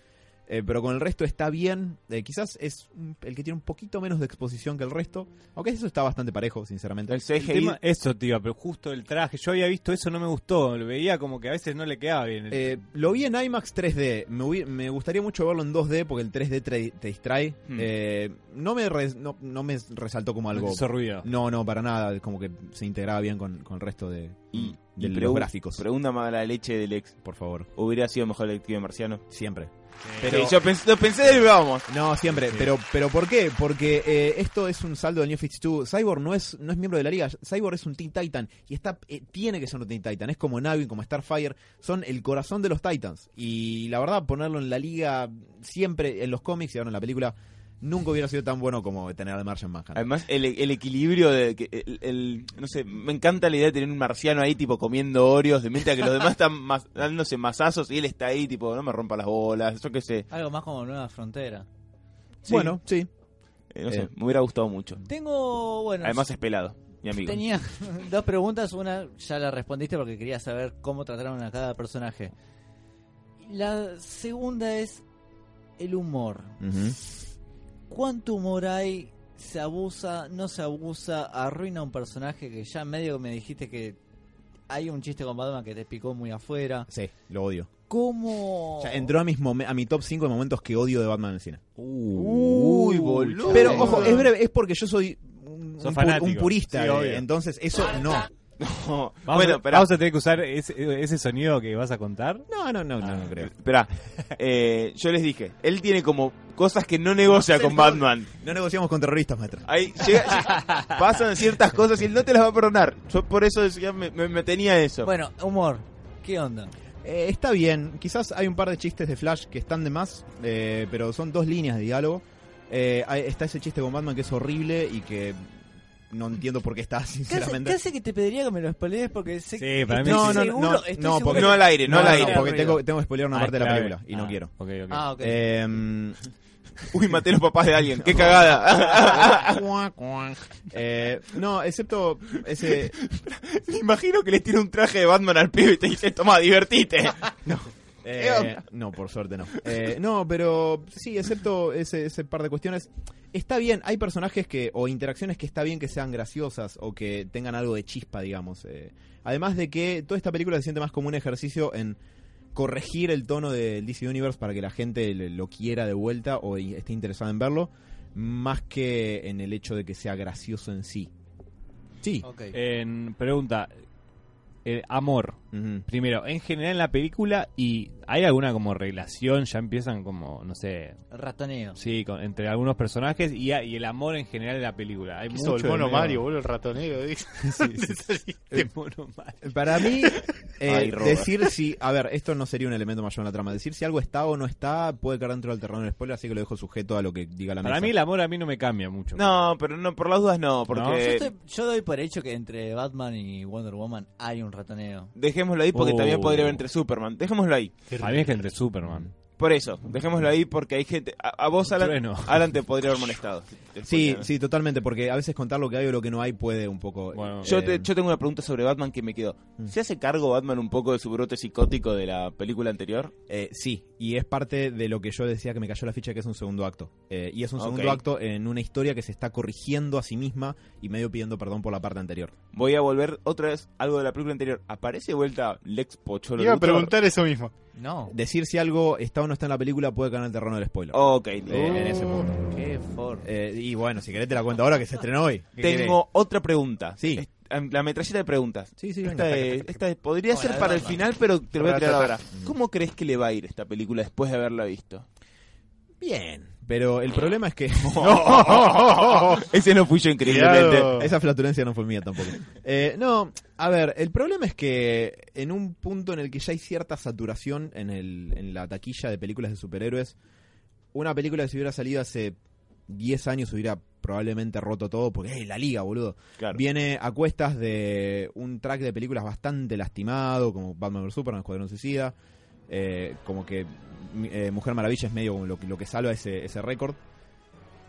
Eh, pero con el resto está bien. Eh, quizás es un- el que tiene un poquito menos de exposición que el resto. Aunque eso está bastante parejo, sinceramente. El El CGI... tema- eso, tío, pero justo el traje. Yo había visto eso, no me gustó. Lo veía como que a veces no le quedaba bien. Eh, lo vi en IMAX 3D. Me, hubi- me gustaría mucho verlo en 2D porque el 3D te, te distrae. Hmm. Eh, no, me no, no me resaltó como No algo. ruido. No, no, para nada. Como que se integraba bien con, con el resto de, Y, de y los gráficos. Pregunta mala leche del ex. Por favor, ¿Hubiera sido mejor el detective marciano? siempre. Pero yo pensé, lo pensé y vamos. No, siempre. Sí. Pero, pero ¿por qué? Porque eh, esto es un saldo del New 52. Cyborg no es, no es miembro de la liga. Cyborg es un Teen Titan. Y está, eh, tiene que ser un Teen Titan. Es como Navi, como Starfire. Son el corazón de los Titans. Y la verdad, ponerlo en la liga siempre, en los cómics y ahora en la película, nunca hubiera sido tan bueno como tener al Martian Manhunter. Además, el, el equilibrio de que el, el- no sé, me encanta la idea de tener un marciano ahí tipo comiendo Oreos, de mientras que los demás están más, dándose masazos y él está ahí tipo, no me rompa las bolas, yo qué sé. Algo más como Nueva Frontera. Sí. Bueno, sí. Eh, no sé, Eh. me hubiera gustado mucho. Tengo, bueno, Además es pelado, mi amigo. tenía [LAUGHS] dos preguntas. Una ya la respondiste porque quería saber cómo trataron a cada personaje. La segunda es el humor. Ujú. ¿Cuánto humor hay? ¿Se abusa? ¿No se abusa? ¿Arruina un personaje que ya medio me dijiste que hay un chiste con Batman que te picó muy afuera? Sí, lo odio. ¿Cómo? Ya entró a, mis a mi top 5 de momentos que odio de Batman en el cine. Uy, boludo. Pero, ojo, es breve, es porque yo soy un, Sos un pu- fanático. un purista. Sí, eh, entonces, eso no. No, Vamos, bueno, a, vamos a tener que usar ese, ese sonido que vas a contar. No, no, no, no, no creo. espera. Eh, yo les dije, él tiene como cosas que no negocia con Batman. No negociamos con terroristas, maestro. Ahí llega- llega- pasan ciertas cosas y él no te las va a perdonar. Yo por eso decía, me, me- me tenía eso. Bueno, humor. ¿Qué onda? Eh, está bien, quizás hay un par de chistes de Flash que están de más, eh, pero son dos líneas de diálogo. Eh, está ese chiste con Batman que es horrible y que no entiendo por qué está, sinceramente. casi que te pediría que me lo spoilees porque sé Sí, para mí No, sí. no, seguro, no, no, porque- que- no al aire, no, al aire. porque tengo, tengo que spoilear una Ah, parte de la película y no Ah, quiero. ok, ok. Ah, ok. Eh, Uy, maté a los papás de alguien. [LAUGHS] Qué cagada. Eh, no, excepto ese Me [LAUGHS] imagino que le tira un traje de Batman al pibe y te dice, toma, divertite. [LAUGHS] Eh, no, por suerte no. Eh, no, pero sí, excepto ese, ese par de cuestiones. Está bien, hay personajes que o interacciones que está bien que sean graciosas o que tengan algo de chispa, digamos. Eh, además de que toda esta película se siente más como un ejercicio en corregir el tono del DC Universe para que la gente lo quiera de vuelta o esté interesada en verlo, más que en el hecho de que sea gracioso en sí. Sí. Ok. En pregunta, eh, amor. Primero, en general en la película y hay alguna como relación, ya empiezan como, no sé, Ratoneo. sí, con- entre algunos personajes y, y el amor en general de la película. Hay ¿Qué mucho sos, el mono Mario, boludo, el ratonero. [LAUGHS] [LAUGHS] El [LAUGHS] mono Mario. Para mí, eh, Ay, decir si. A ver, esto no sería un elemento mayor en la trama. Decir si algo está o no está puede caer dentro del terreno del spoiler, así que lo dejo sujeto a lo que diga la Para mesa. mí el amor a mí no me cambia mucho. No, pero no, por las dudas no, porque... No. Yo, estoy- yo doy por hecho que entre Batman y Wonder Woman hay un ratoneo. Dejémoslo ahí porque Oh. también podría haber entre Superman. Dejémoslo ahí. Para mí es que entre Superman. Por eso, dejémoslo ahí porque hay gente... A, a vos, Alan, Trueno. Alan, te podría haber molestado. Sí, sí, totalmente, porque a veces contar lo que hay o lo que no hay puede un poco. Bueno. Yo, eh, te- yo tengo una pregunta sobre Batman que me quedó. Mm. ¿Se hace cargo Batman un poco de su brote psicótico de la película anterior? eh, sí, y es parte de lo que yo decía que me cayó la ficha que es un segundo acto. Eh, y es un segundo acto en una historia que se está corrigiendo a sí misma y medio pidiendo perdón por la parte anterior. Voy a volver otra vez algo de la película anterior. ¿Aparece de vuelta Lex Pocholo? Iba a preguntar eso mismo. No. Decir si algo está no está en la película puede caer en el terreno del spoiler. Ok, Eh, en ese punto. Qué. Eh, y bueno, si querés te la cuento ahora que se estrenó hoy. Tengo otra pregunta. Sí. Es- La metralleta de preguntas. Sí, sí, Esta, saca. esta podría ser para el final, pero te lo voy a tirar ahora. ¿Cómo crees que le va a ir esta película después de haberla visto? Bien. Pero el problema es que. [LAUGHS] [LAUGHS] Ese no fui yo increíblemente. Esa flatulencia no fue mía tampoco. Eh, no, a ver, el problema es que en un punto en el que ya hay cierta saturación en, el, en la taquilla de películas de superhéroes, una película que si hubiera salido hace 10 años hubiera probablemente roto todo, porque ¡eh, la liga, boludo! Claro. Viene a cuestas de un track de películas bastante lastimado, como Batman vs Superman, Escuadrón Suicida, eh, como que eh, Mujer Maravilla es medio lo, lo que salva ese, ese récord.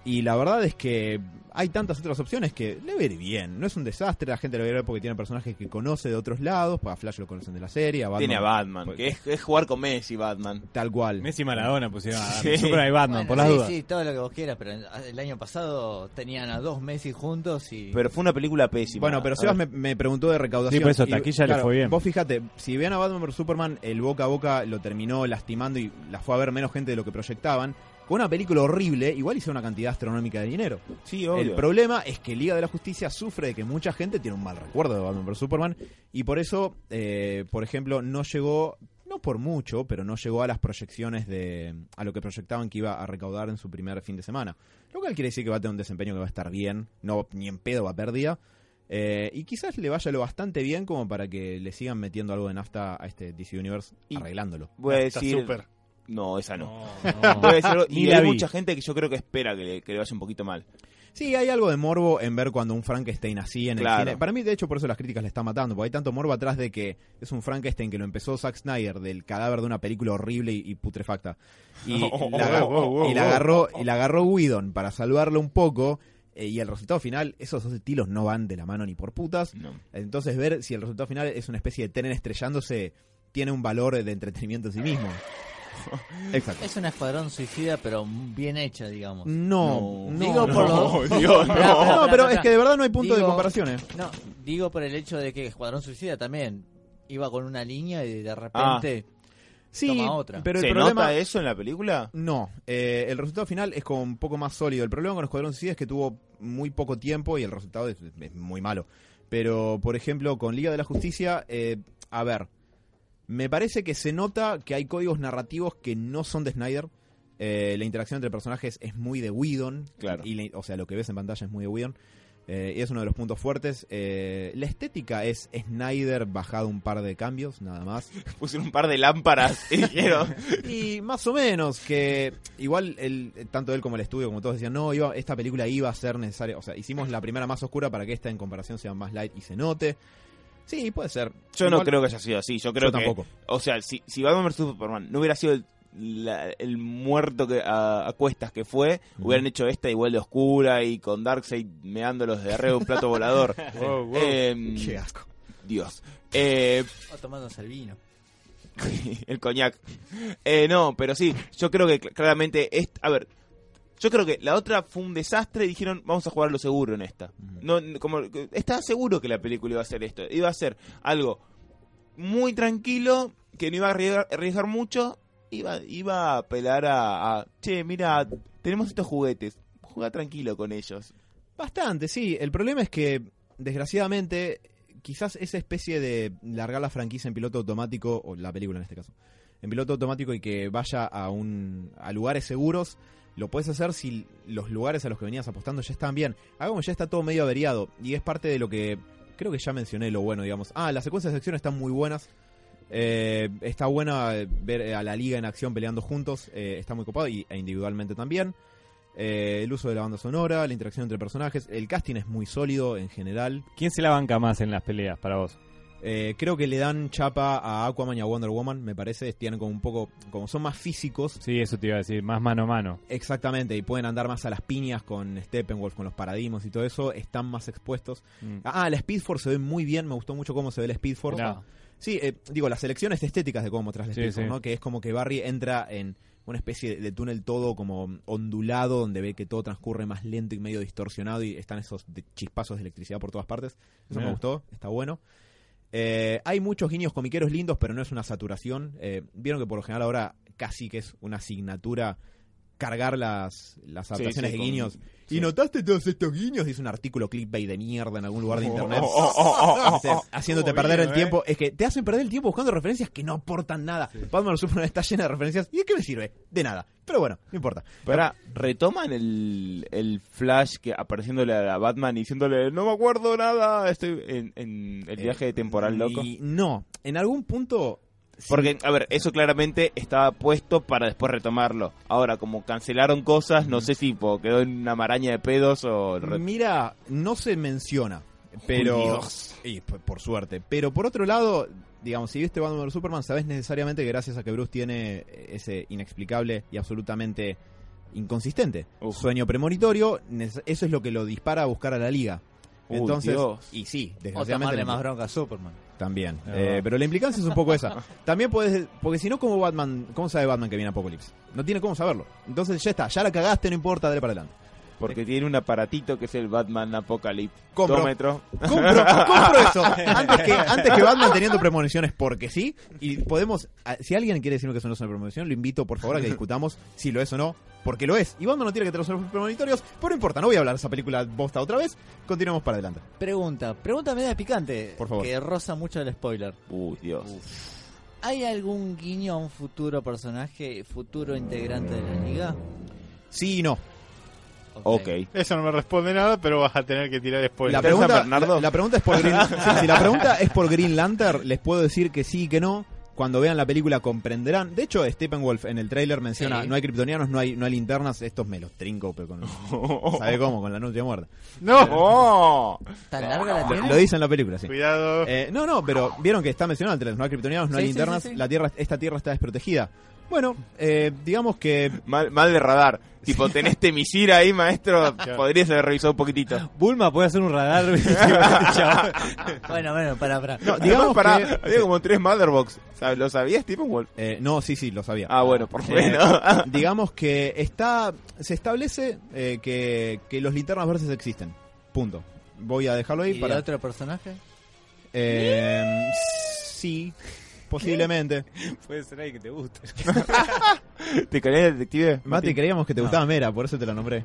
Y la verdad es que hay tantas otras opciones que le va a ir bien. No es un desastre, la gente le va a bien porque tiene personajes que conoce de otros lados, a Flash lo conocen de la serie, a Batman, Tiene a Batman, pues, que es, es jugar con Messi, Batman. tal cual. Messi y Maradona pusieron a Sí. Superman y Batman, Bueno, por las sí, dudas. sí, todo lo que vos quieras, pero el año pasado tenían a dos Messi juntos y... Pero fue una película pésima. Bueno, pero Sebas ver. me, me preguntó de recaudación. Sí, por eso, Y, taquilla le fue bien. Vos fíjate, si ven a Batman vs Superman, el boca a boca lo terminó lastimando y la fue a ver menos gente de lo que proyectaban. Con una película horrible, igual hizo una cantidad astronómica de dinero. Sí, obvio. El problema es que Liga de la Justicia sufre de que mucha gente tiene un mal recuerdo de Batman vs Superman y por eso, eh, por ejemplo, no llegó, no por mucho, pero no llegó a las proyecciones de a lo que proyectaban que iba a recaudar en su primer fin de semana. Lo cual quiere decir que va a tener un desempeño que va a estar bien, no ni en pedo va a pérdida. Eh, y quizás le vaya lo bastante bien como para que le sigan metiendo algo de nafta a este DC Universe Y- arreglándolo. Voy a Está decir... súper. No, esa no. No, Voy a decir algo, Ni y hay vi. mucha gente que yo creo que espera que le, que le vaya un poquito mal. Sí, hay algo de morbo en ver cuando un Frankenstein así en Claro. el cine. Para mí, de hecho, por eso las críticas le están matando, porque hay tanto morbo atrás de que es un Frankenstein que lo empezó Zack Snyder del cadáver de una película horrible y, y putrefacta. Y, [LAUGHS] la, y la agarró y la agarró Whedon para salvarlo un poco. eh, y el resultado final, esos dos estilos no van de la mano ni por putas. No. Entonces, ver si el resultado final es una especie de tren estrellándose tiene un valor de entretenimiento en sí mismo. [LAUGHS] Exacto. Es un escuadrón suicida, pero bien hecha, digamos. No, no, Digo no. por lo- [LAUGHS] No, Dios, no. Esperá, esperá, No, pero es que de verdad no hay punto de comparación, eh. No, digo por el hecho de que Escuadrón Suicida también iba con una línea y de repente... Sí, Toma otra. pero el ¿Se problema nota eso en la película? No, eh, el resultado final es como un poco más sólido. El problema con Escuadrón Suicida es que tuvo muy poco tiempo y el resultado es, es muy malo. Pero, por ejemplo, con Liga de la Justicia, eh, a ver, me parece que se nota que hay códigos narrativos que no son de Snyder, Eh, la interacción entre personajes es muy de Whedon. Claro. Y o sea, lo que ves en pantalla es muy de Whedon. Eh, y es uno de los puntos fuertes. Eh, la estética es Snyder bajado un par de cambios, nada más. [LAUGHS] Pusieron un par de lámparas y dijeron. [LAUGHS] Y más o menos, que igual el, tanto él como el estudio, como todos decían, no, iba, esta película iba a ser necesaria. O sea, hicimos la primera más oscura para que esta en comparación sea más light y se note. Sí, puede ser. Yo no creo que haya sido así. Yo creo Yo que. tampoco. O sea, si, si Batman vs Superman no hubiera sido el, la- el muerto que a, a cuestas que fue, hubieran hecho esta igual de oscura y con Darkseid meándolos de arriba de un plato volador. [LAUGHS] Wow, wow. Em, Qué asco. Dios. Eh, O tomándose el vino. [LAUGHS] el coñac. Eh, no, pero sí, yo creo que cl- claramente. Es, a ver, yo creo que la otra fue un desastre y dijeron, vamos a jugar lo seguro en esta. No, como, estaba seguro que la película iba a ser esto. Iba a ser algo muy tranquilo, que no iba a arriesgar, arriesgar mucho. Iba, iba a apelar a, a, che, mira, tenemos estos juguetes. Juega tranquilo con ellos. Bastante, sí. El problema es que, desgraciadamente, quizás esa especie de largar la franquicia en piloto automático, o la película en este caso, en piloto automático y que vaya a, un, a lugares seguros, lo puedes hacer si los lugares a los que venías apostando ya están bien. Acá como ya está todo medio averiado, y es parte de lo que creo que ya mencioné lo bueno, digamos. Ah, las secuencias de acción están muy buenas. Eh, está buena eh, ver a la liga en acción peleando juntos, eh, está muy copado y, e individualmente también. El uso de la banda sonora, la interacción entre personajes, el casting es muy sólido en general. ¿Quién se la banca más en las peleas para vos? Eh, creo que le dan chapa a Aquaman y a Wonder Woman, me parece. Tienen como un poco, como son más físicos, Sí, eso te iba a decir, más mano a mano. exactamente, y pueden andar más a las piñas con Steppenwolf, con los paradigmas y todo eso, están más expuestos. Mm. Ah, la Speed Force se ve muy bien, me gustó mucho cómo se ve la Speed Force. Sí, eh, digo, las elecciones estéticas de cómo mostrás la Sí, Speed Force, sí. ¿no? Que es como que Barry entra en una especie de túnel todo como ondulado, donde ve que todo transcurre más lento y medio distorsionado y están esos de- chispazos de electricidad por todas partes. Eso me gustó, está bueno. Eh, hay muchos guiños comiqueros lindos, pero no es una saturación. Eh, Vieron que por lo general ahora casi que es una asignatura cargar las, las adaptaciones sí, de con- guiños. sí. ¿Y notaste todos estos guiños? Dice un artículo clickbait de mierda en algún lugar de internet. Oh, oh, oh, [LAUGHS] haciéndote perder bien, el ¿eh? tiempo. Es que te hacen perder el tiempo buscando referencias que no aportan nada. Batman Superman está llena de referencias. ¿Y de qué me sirve? De nada. Pero bueno, no importa. Pero retoman el, el flash que apareciéndole a Batman y diciéndole, no me acuerdo nada, estoy en, en el viaje temporal loco. Y no, en algún punto. Sí, Porque, a ver, eso claramente estaba puesto para después retomarlo. Ahora, como cancelaron cosas, no sé si po, quedó en una maraña de pedos o... Mira, no se menciona. Pero. Dios. Y, por, por suerte. Pero por otro lado, digamos, si viste Batman vs Superman, sabes necesariamente que gracias a que Bruce tiene ese inexplicable y absolutamente inconsistente Uf. sueño premonitorio, eso es lo que lo dispara a buscar a la liga. Uy, Entonces, Dios. y sí, O desgraciadamente. le- más bronca a Superman. También. Es Eh, pero la implicancia es un poco esa. [LAUGHS] También puedes. Porque si no, ¿cómo Batman. ¿Cómo sabe Batman que viene Apocalipsis? No tiene cómo saberlo. Entonces ya está, ya la cagaste, no importa, dale para adelante. Porque tiene un aparatito que es el Batman Apocalypse. Compro. Compro, compro eso. [LAUGHS] Antes que, antes que Batman teniendo premoniciones porque sí. Y podemos. a- Si alguien quiere decirme que eso no es una premonición, lo invito por favor a que discutamos [LAUGHS] si lo es o no. Porque lo es. Y Batman no tiene que tener los premonitorios. Pero no importa, no voy a hablar de esa película bosta otra vez. Continuamos para adelante. Pregunta, pregunta media picante. Por favor. Que roza mucho el spoiler. Uy, Dios. ¿Hay algún guiño a un futuro personaje, futuro integrante de la liga? Sí y no. Ok. Eso no me responde nada, pero vas a tener que tirar spoiler. La ¿Interesa pregunta, Bernardo? la, la pregunta es por Green, [LAUGHS] sí, si la pregunta es por Green Lantern, les puedo decir que sí y que no. Cuando vean la película comprenderán. De hecho, Steppenwolf en el tráiler menciona Sí. no hay kryptonianos, no hay no hay linternas. Estos me los trinco, pero con, [LAUGHS] ¿sabe cómo? Con la nutria muerta. No. ¿Tan larga la Lo, tiene? lo dice en la película, sí. cuidado. Eh, no, no, pero vieron que está mencionado en el trailer. No hay kryptonianos, no hay Sí, linternas. sí, sí. La tierra, esta tierra está desprotegida. Bueno, eh, digamos que Mal, mal de radar. Tipo, tenés misil ahí, maestro. Claro. Podrías haber revisado un poquitito. Bulma puede hacer un radar. [LAUGHS] Bueno, bueno, para, para. no, Digamos, para, que había como tres Motherbox. ¿Sabes? ¿Lo sabías, Steppenwolf? eh, no, sí, sí, lo sabía. Ah, bueno, por Eh, menos. [LAUGHS] digamos que está se establece eh, que, que los linternas verdes existen. Punto. Voy a dejarlo ahí ¿Y para. otro personaje? Eh, sí, posiblemente. [LAUGHS] puede ser ahí que te guste. [LAUGHS] ¿Te el detective? Mati, creíamos que te No. gustaba Mera, por eso te la nombré.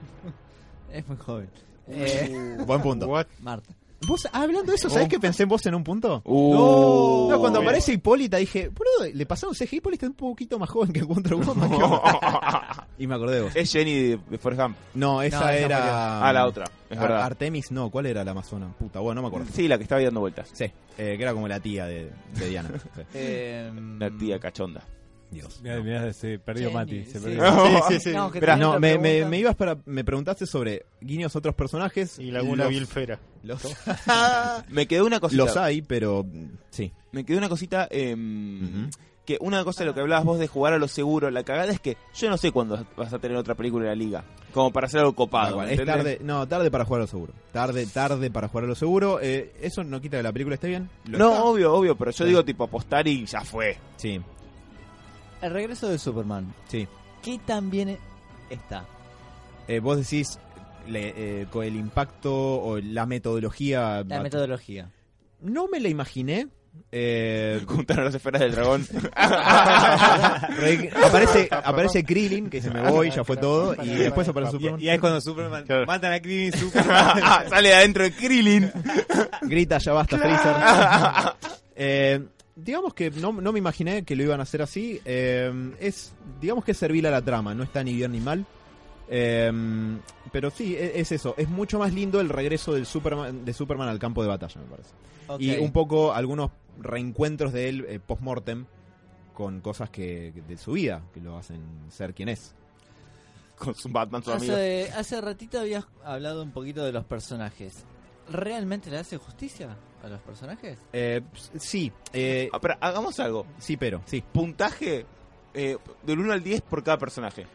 Es muy joven. Eh, [LAUGHS] Buen punto. What? Marta. ¿Vos, ah, hablando de eso, ¿sabés que pensé en vos en un punto? Uh. No, cuando aparece Hipólita dije, boludo, le pasaron CGI, Hipólita es un poquito más joven que Wonder Woman. [LAUGHS] Y me acordé de vos. Es Jenny de, de Forrest Gump. No, esa No, esa era. Ah, la otra. Es Ar- verdad. Artemis, no, ¿cuál era la amazona? Puta, bueno, no me acuerdo. Sí, la que estaba ahí dando vueltas. Sí, eh, que era como la tía de, de Diana. [LAUGHS] Sí. Eh, La tía cachonda. Dios. Mirá, mirá, se perdió Jenny, Mati. Se sí. perdió. Sí, sí, sí. No, que Esperá, tenía No, otra me, me, pregunta. me ibas para. Me preguntaste sobre guiños a otros personajes. Y Laguna los, Vilfera. Los, [LAUGHS] [LAUGHS] Me quedó una cosita. los hay, pero. Sí. Me quedó una cosita. em, Ujú. Que una cosa de lo que hablabas vos de jugar a lo seguro, la cagada es que yo no sé cuándo vas a tener otra película en la liga. Como para hacer algo copado. ¿me Es tarde, no, tarde para jugar a lo seguro. Tarde, tarde para jugar a lo seguro. Eh, eso no quita que la película esté bien. ¿Lo No, está? obvio, obvio, pero yo Sí. digo tipo apostar y ya fue. Sí, El regreso de Superman. sí. ¿Qué tan bien está? Eh, vos decís le- eh, con el impacto o la metodología. La metodología. No me la imaginé. Eh, [LAUGHS] Juntaron las esferas del dragón. [LAUGHS] re- aparece, aparece Krillin, que dice me voy, ya fue todo. Y después aparece Superman. Y, y ahí es cuando Superman Claro. matan a Krillin [LAUGHS] Superman. Sale de adentro de Krillin. Grita, ya basta, Freezer. Eh, digamos que no, no me imaginé que lo iban a hacer así. Eh, es, digamos que es servil a la trama, no está ni bien ni mal. Eh, pero sí, e- es, eso. Es mucho más lindo el regreso del Superman, de Superman al campo de batalla, me parece. Y un poco algunos reencuentros de él eh, post-mortem con cosas que, de su vida, que lo hacen ser quien es. Con su Batman, su amigo. Hace, hace ratito habías hablado un poquito de los personajes. ¿Realmente le hace justicia a los personajes? Eh, sí, eh, Ah, pero hagamos algo. sí, pero, sí. Puntaje eh, del 1 al 10 por cada personaje.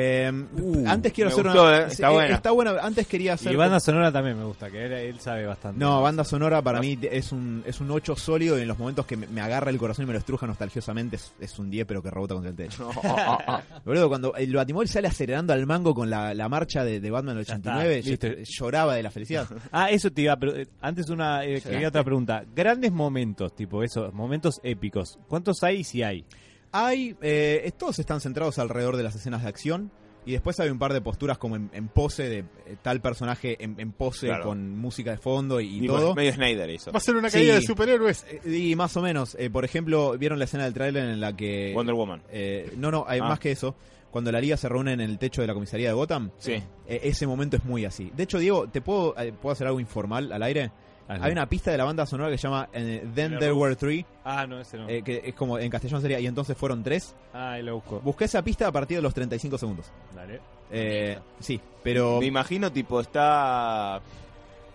Eh, Uh, antes quiero me hacer gustó, una. eh, está eh, buena. Está buena. Antes quería hacer. y banda sonora también me gusta, que él, él sabe bastante. No, banda sonora para mí es un, es un 8 sólido y en los momentos que me, me agarra el corazón y me lo estruja nostalgiosamente es, es un 10 pero que rebota contra el techo. [LAUGHS] Boludo, cuando el Batimóvil sale acelerando al mango con la, la marcha de, de Batman del Ya está, 89, yo lloraba de la felicidad. [LAUGHS] Ah, eso te iba, pero eh, antes una eh, quería otra pregunta. Grandes momentos, tipo esos, momentos épicos. ¿Cuántos hay y si hay? Hay, eh, todos están centrados alrededor de las escenas de acción. Y después hay un par de posturas como en, en pose de eh, tal personaje en, en pose Claro. con música de fondo y, y todo. Medio Snyder eso. Va a ser una Sí. caída de superhéroes. Eh, Y más o menos, eh, por ejemplo, ¿vieron la escena del tráiler en la que... Wonder Woman. eh, no, no, hay Ah. más que eso. Cuando la liga se reúne en el techo de la comisaría de Gotham, Sí. eh, ese momento es muy así. De hecho, Diego, ¿te puedo, eh, puedo hacer algo informal al aire? Hay una pista de la banda sonora que se llama eh, Then There. Were Three, Ah, no, ese no. eh, que es como en castellano sería, y entonces fueron tres. ah, ahí lo busco. Busqué esa pista a partir de los 35 segundos. Dale. Eh, sí, pero... Me imagino, tipo, está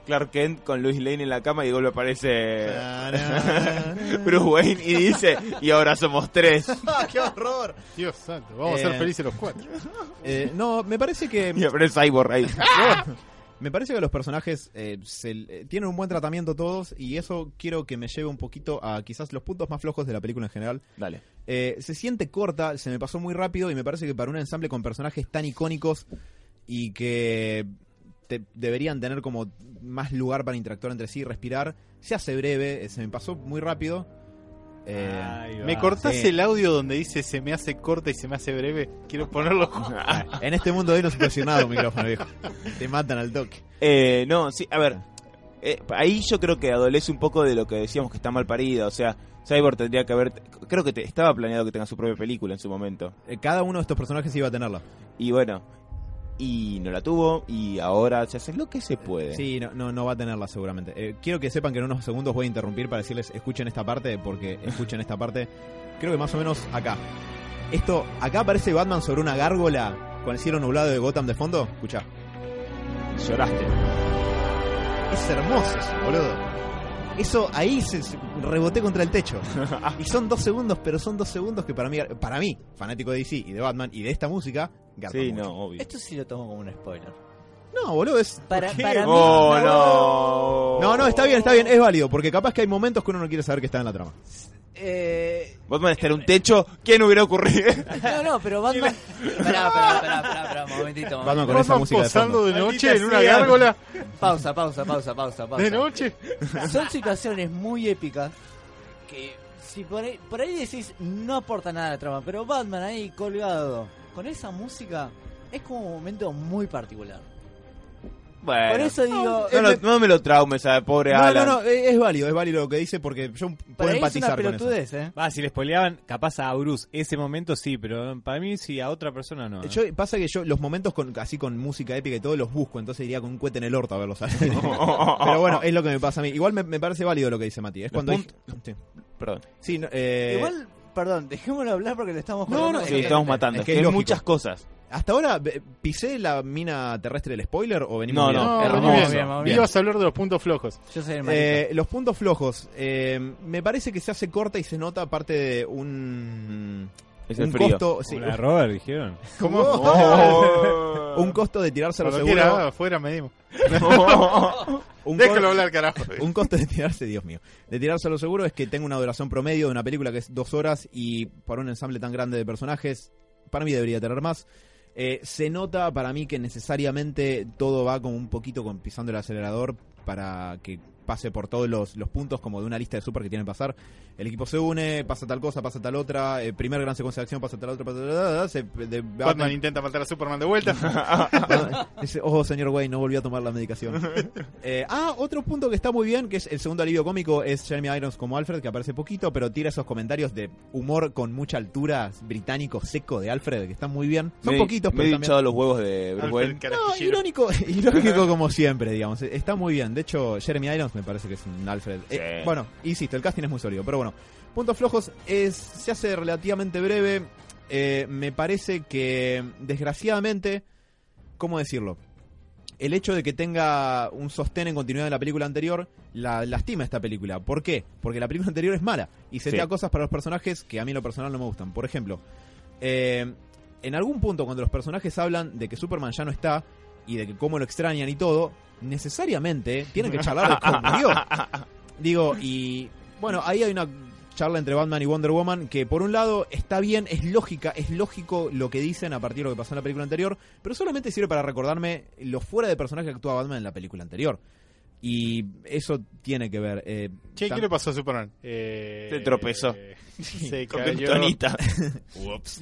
Clark Kent con Lois Lane en la cama y de golpe aparece [LAUGHS] Bruce Wayne y dice, y ahora somos tres. [LAUGHS] ¡Ah, ¡Qué horror! Dios santo, vamos a Eh. ser felices los cuatro. Eh, no, me parece que... Y aparece Cyborg ahí. [LAUGHS] Me parece que los personajes eh, se- eh, tienen un buen tratamiento todos y eso quiero que me lleve un poquito a quizás los puntos más flojos de la película en general. Dale. Eh, se siente corta, se me pasó muy rápido y me parece que para un ensamble con personajes tan icónicos y que te- deberían tener como más lugar para interactuar entre sí y respirar, se hace breve, eh, se me pasó muy rápido. Eh. ¿Me cortás sí. el audio donde dice se me hace corta y se me hace breve? Quiero ponerlo. [LAUGHS] en este mundo de hoy no se presionado un micrófono, viejo. Te matan al toque. Eh, no, sí, a ver. eh, ahí yo creo que adolece un poco de lo que decíamos que está mal parida. O sea, Cyborg tendría que haber. Creo que te- estaba planeado que tenga su propia película en su momento. Eh, cada uno de estos personajes iba a tenerla. Y bueno, y no la tuvo. Y ahora se hace lo que se puede. Sí, no, no, no va a tenerla seguramente. Eh, quiero que sepan que en unos segundos voy a interrumpir para decirles escuchen esta parte, porque escuchen esta parte. Creo que más o menos acá. Esto, acá aparece Batman sobre una gárgola con el cielo nublado de Gotham de fondo. Escucha. Lloraste. Es hermoso eso, boludo. Eso ahí se, se- reboté contra el techo. [LAUGHS] Y son dos segundos, pero son dos segundos que para mí, para mí, fanático de DC y de Batman y de esta música, Sí, mucho. no, obvio. Esto sí lo tomo como un spoiler. No, boludo, es. Para, para mí, Oh, no. no. Está bien, está bien, es válido, porque capaz que hay momentos que uno no quiere saber que está en la trama. Eh, Batman está en un techo. ¿Quién hubiera ocurrido? [LAUGHS] no, no, pero Batman. Pará, pará, pará, pará, pará, un momentito. un Batman momentito. con esa música de fondo. de noche Maldita en una sea. gárgola Pausa, pausa, pausa, pausa, pausa. de noche. Son situaciones muy épicas que si por ahí, por ahí decís no aporta nada a la trama, pero Batman ahí colgado con esa música es como un momento muy particular. Bueno, Por eso digo, no, me lo traumes a pobre No, no, Alan. no, eh, es válido, es válido lo que dice porque yo para puedo es una empatizar con eso. ¿eh? Va, si le spoileaban capaz a Bruce ese momento sí, pero para mí sí, a otra persona no. ¿eh? Yo, pasa que yo los momentos con así con música épica y todo los busco, entonces iría con un cohete en el orto a verlos. [LAUGHS] Pero bueno, es lo que me pasa a mí. Igual me, me parece válido lo que dice Mati. Es Los cuando hay- puntos- sí. Perdón. Sí, no, eh, Igual, perdón, dejémoslo hablar porque le estamos No, jodiendo. no, Sí, es- estamos matando. es Es que es hay lógico. muchas cosas. Hasta ahora eh, pisé la mina terrestre del spoiler o venimos No, bien? no, No, hermoso. muy bien. Bien, muy bien. Ibas a hablar de los puntos flojos. Yo soy el. Eh, los puntos flojos. eh, me parece que se hace corta y se nota parte de un Es un el frío. costo, sí, Hola, Robert, dijeron. [LAUGHS] ¿Cómo? Oh. [LAUGHS] un costo de tirárselo Cuando seguro. quiera, afuera medimos. [LAUGHS] Un Déjalo hablar, carajo. Un costo de tirarse, Dios mío, de tirarse a lo seguro es que tenga una duración promedio de una película que es dos horas y para un ensamble tan grande de personajes, para mí debería tener más. Eh, se nota para mí que necesariamente todo va como un poquito con pisando el acelerador para que pase por todos los, los puntos como de una lista de super que tienen que pasar. El equipo se une, pasa tal cosa, pasa tal otra, eh, primer gran secuencia de acción, pasa tal otra, pasa tal se, de- Batman intenta matar a Superman de vuelta. [LAUGHS] Dice, oh, señor Wayne, no volvió a tomar la medicación. [LAUGHS] Eh, ah, otro punto que está muy bien, que es el segundo alivio cómico, es Jeremy Irons como Alfred, que aparece poquito, pero tira esos comentarios de humor con mucha altura, británico, seco de Alfred, que están muy bien. Son Me- poquitos, Me pero he también... los huevos de Bruce Alfred. No, irónico, [LAUGHS] irónico como siempre, digamos. Está muy bien. De hecho, Jeremy Irons me parece que es un Alfred. Eh, bueno, insisto, el casting es muy sólido. Pero bueno, puntos flojos es se hace relativamente breve. Eh, me parece que, desgraciadamente, ¿cómo decirlo? El hecho de que tenga un sostén en continuidad de la película anterior la lastima esta película. ¿Por qué? Porque la película anterior es mala y se Sí. cosas para los personajes que a mí en lo personal no me gustan. Por ejemplo, eh, en algún punto cuando los personajes hablan de que Superman ya no está y de que cómo lo extrañan y todo, necesariamente tienen que [LAUGHS] charlar de cómo murió. Digo, y bueno, ahí hay una charla entre Batman y Wonder Woman que por un lado está bien, es lógica, es lógico lo que dicen a partir de lo que pasó en la película anterior, pero solamente sirve para recordarme lo fuera de personaje que actúa Batman en la película anterior. Y eso tiene que ver. eh, Che, ¿qué le pasó a Superman? Eh, Se tropezó. Se Con cayó. Kryptonita.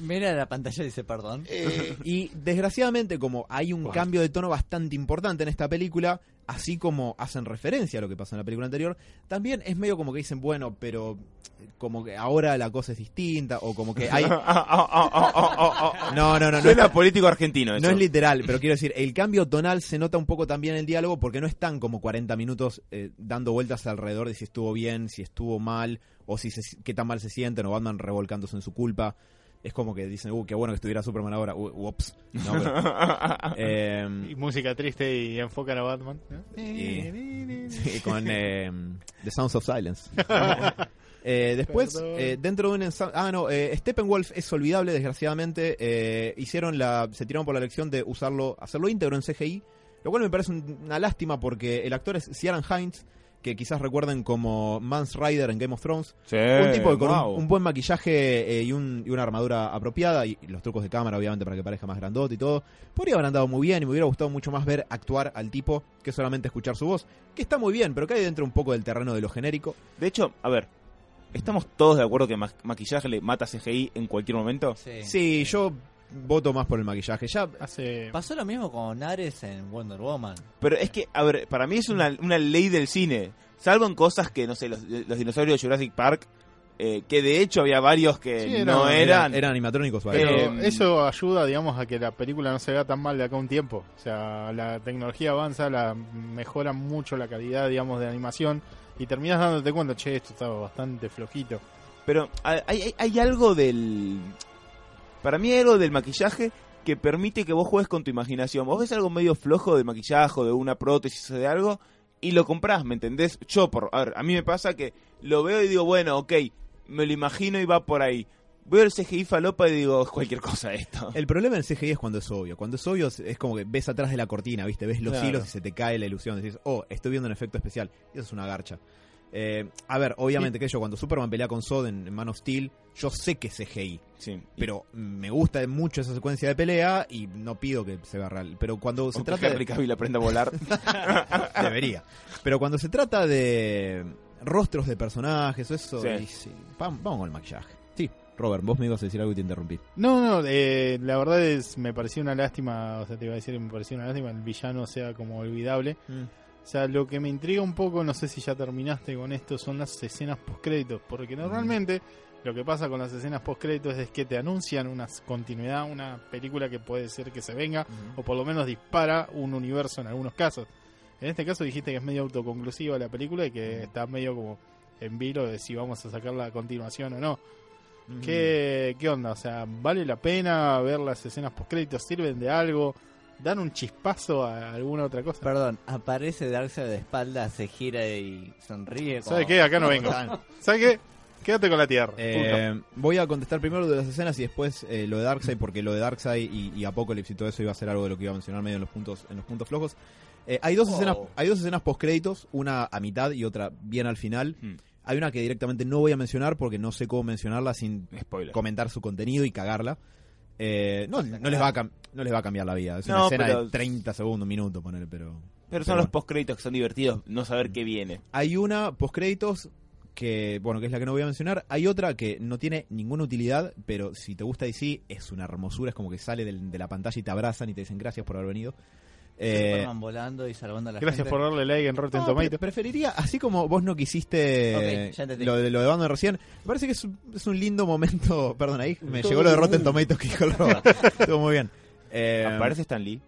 Mira la pantalla y dice perdón. Eh, y desgraciadamente, como hay un cambio de tono bastante importante en esta película, así como hacen referencia a lo que pasó en la película anterior, también es medio como que dicen, bueno, pero como que ahora la cosa es distinta, o como que hay... [LAUGHS] No, no, no, no. Suena político argentino eso. No es literal, pero quiero decir, el cambio tonal se nota un poco también en el diálogo porque no están como 40 minutos eh, dando vueltas alrededor de si estuvo bien, si estuvo mal, o si se, qué tan mal se sienten, o Batman revolcándose en su culpa. Es como que dicen, uh, qué bueno que estuviera Superman ahora. Uh, ups. No, pero- [LAUGHS] eh, Y música triste y enfocan a Batman. ¿no? Y- [LAUGHS] sí, con eh, The Sounds of Silence. [LAUGHS] Eh, después, eh, dentro de un ensa- Ah, no, eh, Steppenwolf es olvidable, desgraciadamente. Eh, hicieron la. Se tiraron por la elección de usarlo, hacerlo íntegro en CGI. Lo cual me parece un- una lástima porque el actor es Ciaran Hines, que quizás recuerden como Mance Rider en Game of Thrones. Sí, un tipo que con un- wow. un, buen maquillaje eh, y, un- y una armadura apropiada y, y los trucos de cámara, obviamente, para que parezca más grandote y todo, podría haber andado muy bien y me hubiera gustado mucho más ver actuar al tipo que solamente escuchar su voz, que está muy bien, pero cae dentro un poco del terreno de lo genérico. De hecho, a ver, ¿estamos todos de acuerdo que ma- maquillaje le mata CGI en cualquier momento? Sí. Sí, yo voto más por el maquillaje. Ya Hace. Pasó lo mismo con Ares en Wonder Woman. Pero es que, a ver, para mí es una, una ley del cine. Salvo en cosas que, no sé, los, los dinosaurios de Jurassic Park, eh, que de hecho había varios que Sí, eran- no eran. eran animatrónicos. Pero varios. Eh, eso ayuda, digamos, a que la película no se vea tan mal de acá a un tiempo. O sea, la tecnología avanza, la mejora mucho la calidad, digamos, de animación y terminas dándote cuenta, che, esto estaba bastante flojito. Pero hay, hay- hay algo del... Para mí hay algo del maquillaje que permite que vos juegues con tu imaginación. Vos ves algo medio flojo de maquillaje o de una prótesis o de algo y lo comprás, ¿me entendés? Yo, por, a ver, a mí me pasa que lo veo y digo, bueno, ok, me lo imagino y va por ahí. Veo el CGI falopa y digo, es cualquier cosa esto. El problema del CGI es cuando es obvio. Cuando es obvio es- como que ves atrás de la cortina, ¿viste? Ves los Claro. hilos y se te cae la ilusión. Decís, oh, estoy viendo un efecto especial. Y eso es una garcha. Eh, a ver, obviamente, que yo, cuando Superman pelea con Zod en, en Man of Steel, yo sé que es CGI. Sí. Pero me gusta mucho esa secuencia de pelea y no pido que se vea real. Pero cuando se trata de... Aprenda a volar. [LAUGHS] Debería. Pero cuando se trata de rostros de personajes o eso, Sí. y sí, vamos, vamos con el maquillaje. Sí, Robert, vos me ibas a decir algo y te interrumpí. No, no, eh, la verdad es, me pareció una lástima, o sea, te iba a decir que me pareció una lástima, el villano sea como olvidable. O sea, lo que me intriga un poco, no sé si ya terminaste con esto, son las escenas post-créditos, porque normalmente lo que pasa con las escenas post-créditos es que te anuncian una continuidad, una película que puede ser que se venga, o por lo menos dispara un universo en algunos casos. En este caso dijiste que es medio autoconclusiva la película y que está medio como en vilo de si vamos a sacarla a continuación o no. ¿Qué, ¿Qué onda? O sea, ¿vale la pena ver las escenas post-créditos? ¿Sirven de algo? ¿Dan un chispazo a alguna otra cosa? Perdón, aparece Darkseid de espalda, se gira y sonríe. como- ¿Sabes qué? Acá no vengo. ¿Sabes qué? Quédate con la tierra. Eh, voy a contestar primero lo de las escenas y después eh, lo de Darkseid, porque lo de Darkseid y, y Apocalypse y todo eso iba a ser algo de lo que iba a mencionar medio en los puntos, en los puntos flojos. Eh, hay dos Oh. escenas, hay dos escenas post créditos, una a mitad y otra bien al final. Hmm. Hay una que directamente no voy a mencionar porque no sé cómo mencionarla sin Spoiler. comentar su contenido y cagarla. Eh, no, no les va a no les va a cambiar la vida. Es No, una escena pero- de 30 segundos, un minuto, poner, pero Pero son pero- los post-créditos que son divertidos, no saber qué viene. Hay una post créditos que, bueno, que es la que no voy a mencionar. Hay otra que no tiene ninguna utilidad, pero si te gusta DC es una hermosura, es como que sale del- de la pantalla y te abrazan y te dicen gracias por haber venido. Eh, Superman volando y salvando a la Gracias gente. por darle like en Rotten no, Tomatoes. pre- preferiría, así como vos no quisiste Ok, ya entendí. lo, de, lo de Batman recién, me parece que es un, es un lindo momento. [LAUGHS] Perdón, ahí me llegó lo de Rotten Tomatoes que dijo el [LAUGHS] Roba. Estuvo muy bien. Eh, ¿Aparece Stan Lee?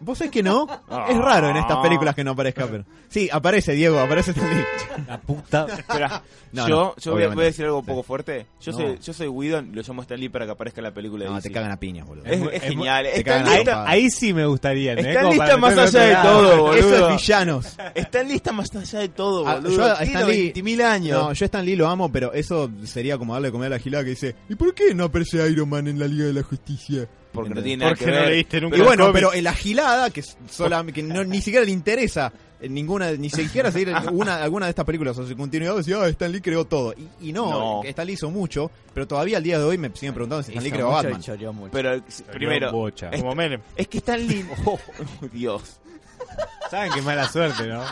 ¿Vos sabés que no? Es raro en estas películas que no aparezca, pero. Sí, aparece Diego, aparece también. La puta. Espera, No, yo, no, yo voy, a, voy a decir algo un Sí. poco fuerte. Yo No. soy yo soy Whedon, lo llamo Stan Lee para que aparezca en la película de No, DC. te cagan a piñas, boludo. Es, Es es genial. te Stan cagan Lee a Ahí, ahí sí me gustaría. ¿entendés? Stan Como Lee para está más allá de todo, boludo. Eso es villanos. Stan Lee está más allá de todo, boludo. yo a Stan Lee- 20.000 años. No, yo a Stan Lee lo amo, pero eso sería como darle comida a la gilada que dice: ¿Y por qué no aparece Iron Man en la Liga de la Justicia? Porque no tiene nada Porque que no ver. leíste nunca Y bueno, cómics. pero en la gilada, que, sola- que no- ni siquiera le interesa en ninguna, ni siquiera seguir una, [LAUGHS] alguna de estas películas o su continuidad, decía, ah, Stan Lee creó todo. Y, y no, No. Stan Lee hizo mucho, pero todavía al día de hoy me siguen preguntando si Stan Lee creó mucho Batman. mucho. Pero primero, Bocha. es, Como Menem. es que Stan Lee... [LAUGHS] [LAUGHS] Oh, Dios. Saben que mala suerte, ¿no?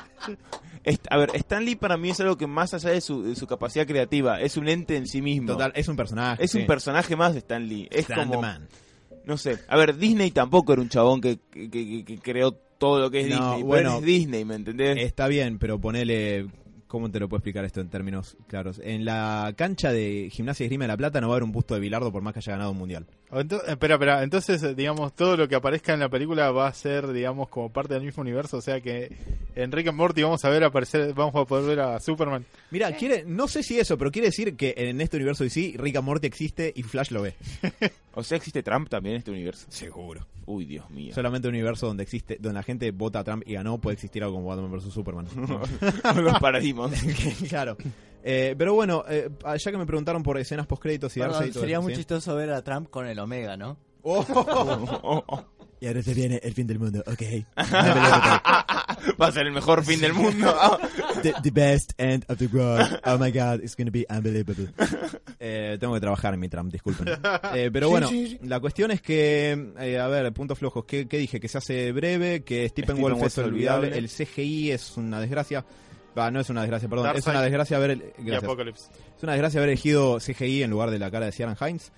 A ver, Stan Lee para mí es algo que más allá de su, de su capacidad creativa, es un ente en sí mismo. Total, es un personaje. es sí. un personaje más de Stan Lee. Es Stan the como, Man. No sé. A ver, Disney tampoco era un chabón que, que, que- que creó todo lo que es No, Disney. bueno, pero es Disney, ¿me entendés? Está bien, pero ponele. ¿Cómo te lo puedo explicar esto en términos claros? En la cancha de Gimnasia y Esgrima de la Plata no va a haber un busto de Bilardo por más que haya ganado un mundial. Ento- espera, espera. Entonces, eh, digamos, todo lo que aparezca en la película va a ser, digamos, como parte del mismo universo. O sea que en Rick and Morty vamos a ver aparecer, vamos a poder ver a Superman. Mira, quiere, no sé si eso, pero quiere decir que en este universo DC Rick and Morty existe y Flash lo ve. [LAUGHS] O sea, existe Trump también en este universo. Seguro. Uy, Dios mío. Solamente un universo donde existe, donde la gente vota a Trump y ganó, puede existir algo como Batman vs Superman. [LAUGHS] Los paradigmas. [LAUGHS] claro. Eh, pero bueno, eh, ya que me preguntaron por escenas post créditos y Perdón, y todo sería eso, muy ¿sí? chistoso ver a Trump con el Omega, ¿no? [LAUGHS] Y ahora se viene el fin del mundo, ok. [LAUGHS] Va a ser el mejor fin del mundo. the, the best end of the world. Oh my god, it's gonna be unbelievable. [LAUGHS] Eh, tengo que trabajar en mi Trump, disculpen. [LAUGHS] Eh, pero bueno, la cuestión es que, eh, a ver, puntos flojos. ¿Qué, qué dije? Que se hace breve, que Stephen Stephen Wolf es es olvidable. olvidable. El CGI es una desgracia. Va, no es una desgracia, perdón. Es Darkseid una desgracia haber, Y. Apocalypse. Es una desgracia haber elegido CGI en lugar de la cara de Ciaran Hines.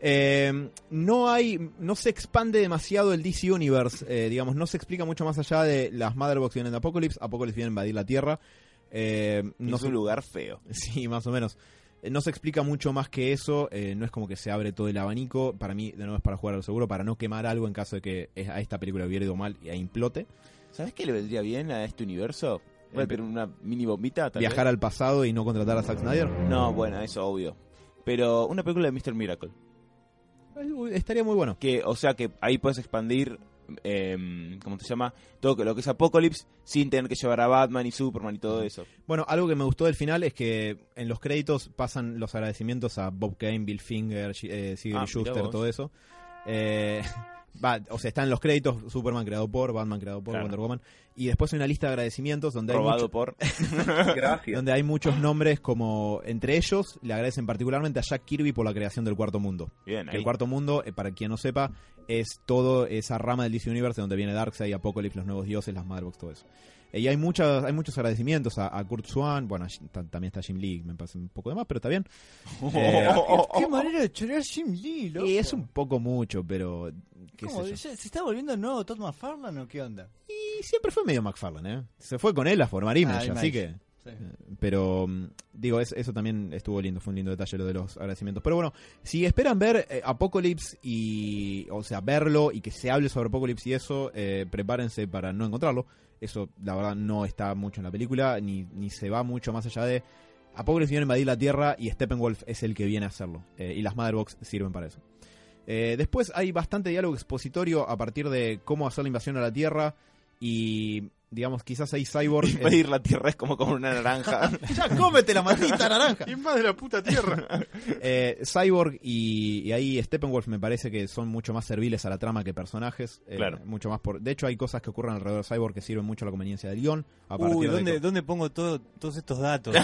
Eh, no hay, no se expande demasiado el DC Universe, eh, digamos, no se explica mucho más allá de las Motherbox vienen de Apocalypse, Apocalypse viene a invadir la Tierra. Eh, no es se- un lugar feo. [LAUGHS] Sí, más o menos. No se explica mucho más que eso, no es como que se abre todo el abanico, para mí de nuevo es para jugar al seguro, para no quemar algo en caso de que a esta película hubiera ido mal e implote. ¿Sabes qué le vendría bien a este universo? A una mini bombita. tal Viajar al pasado y no contratar a Zack Snyder. No, bueno, eso obvio. Pero una película de Mr. Miracle. Estaría muy bueno. Que, o sea que ahí puedes expandir, eh, ¿cómo se llama? Todo lo que es Apocalypse sin tener que llevar a Batman y Superman y todo eso. Bueno, algo que me gustó del final es que en los créditos pasan los agradecimientos a Bob Kane, Bill Finger, eh, Ah, Schuster, todo eso. Eh, [LAUGHS] va, o sea, están los créditos Superman creado por, Batman creado por, Claro. Wonder Woman. Y después hay una lista de agradecimientos donde hay, mucho- por... [LAUGHS] donde hay muchos nombres como, entre ellos, le agradecen particularmente a Jack Kirby por la creación del Cuarto Mundo. Bien, ahí. el Cuarto Mundo, eh, para quien no sepa, es todo esa rama del DC Universe donde viene Darkseid, Apocalypse, los nuevos dioses, las Motherbox, todo eso. Eh, y hay muchas, hay muchos agradecimientos a, a Kurt Swan, bueno, a también está Jim Lee, me parece un poco de más, pero está bien. [LAUGHS] Eh, [LAUGHS] Qué manera de chorear Jim Lee, loco. y es un poco mucho, pero ¿Se está volviendo nuevo Todd McFarlane o qué onda? Y siempre fue medio McFarlane, ¿eh? Se fue con él a formar Image, Ah, así que... Sí. Pero mm, digo, es- eso también estuvo lindo, fue un lindo detalle lo de los agradecimientos. Pero bueno, si esperan ver eh, Apocalypse y, o sea, verlo y que se hable sobre Apocalypse y eso, eh, prepárense para no encontrarlo. Eso, la verdad, no está mucho en la película, ni, ni se va mucho más allá de... Apocalypse viene a invadir la Tierra y Steppenwolf es el que viene a hacerlo. eh, y las Motherbox sirven para eso. Eh, después hay bastante diálogo expositorio a partir de cómo hacer la invasión a la Tierra y, digamos, quizás hay Cyborg... [LAUGHS] eh, Pedir la tierra es como comer una naranja. [LAUGHS] ya cómete la maldita naranja. [LAUGHS] Y más de la puta tierra. Eh, Cyborg y, y ahí Steppenwolf me parece que son mucho más serviles a la trama que personajes. eh, Claro. Mucho más por. De hecho, hay cosas que ocurren alrededor de Cyborg que sirven mucho a la conveniencia del guion. A partir Uy, de ¿dónde, ¿dónde pongo todo, todos estos datos?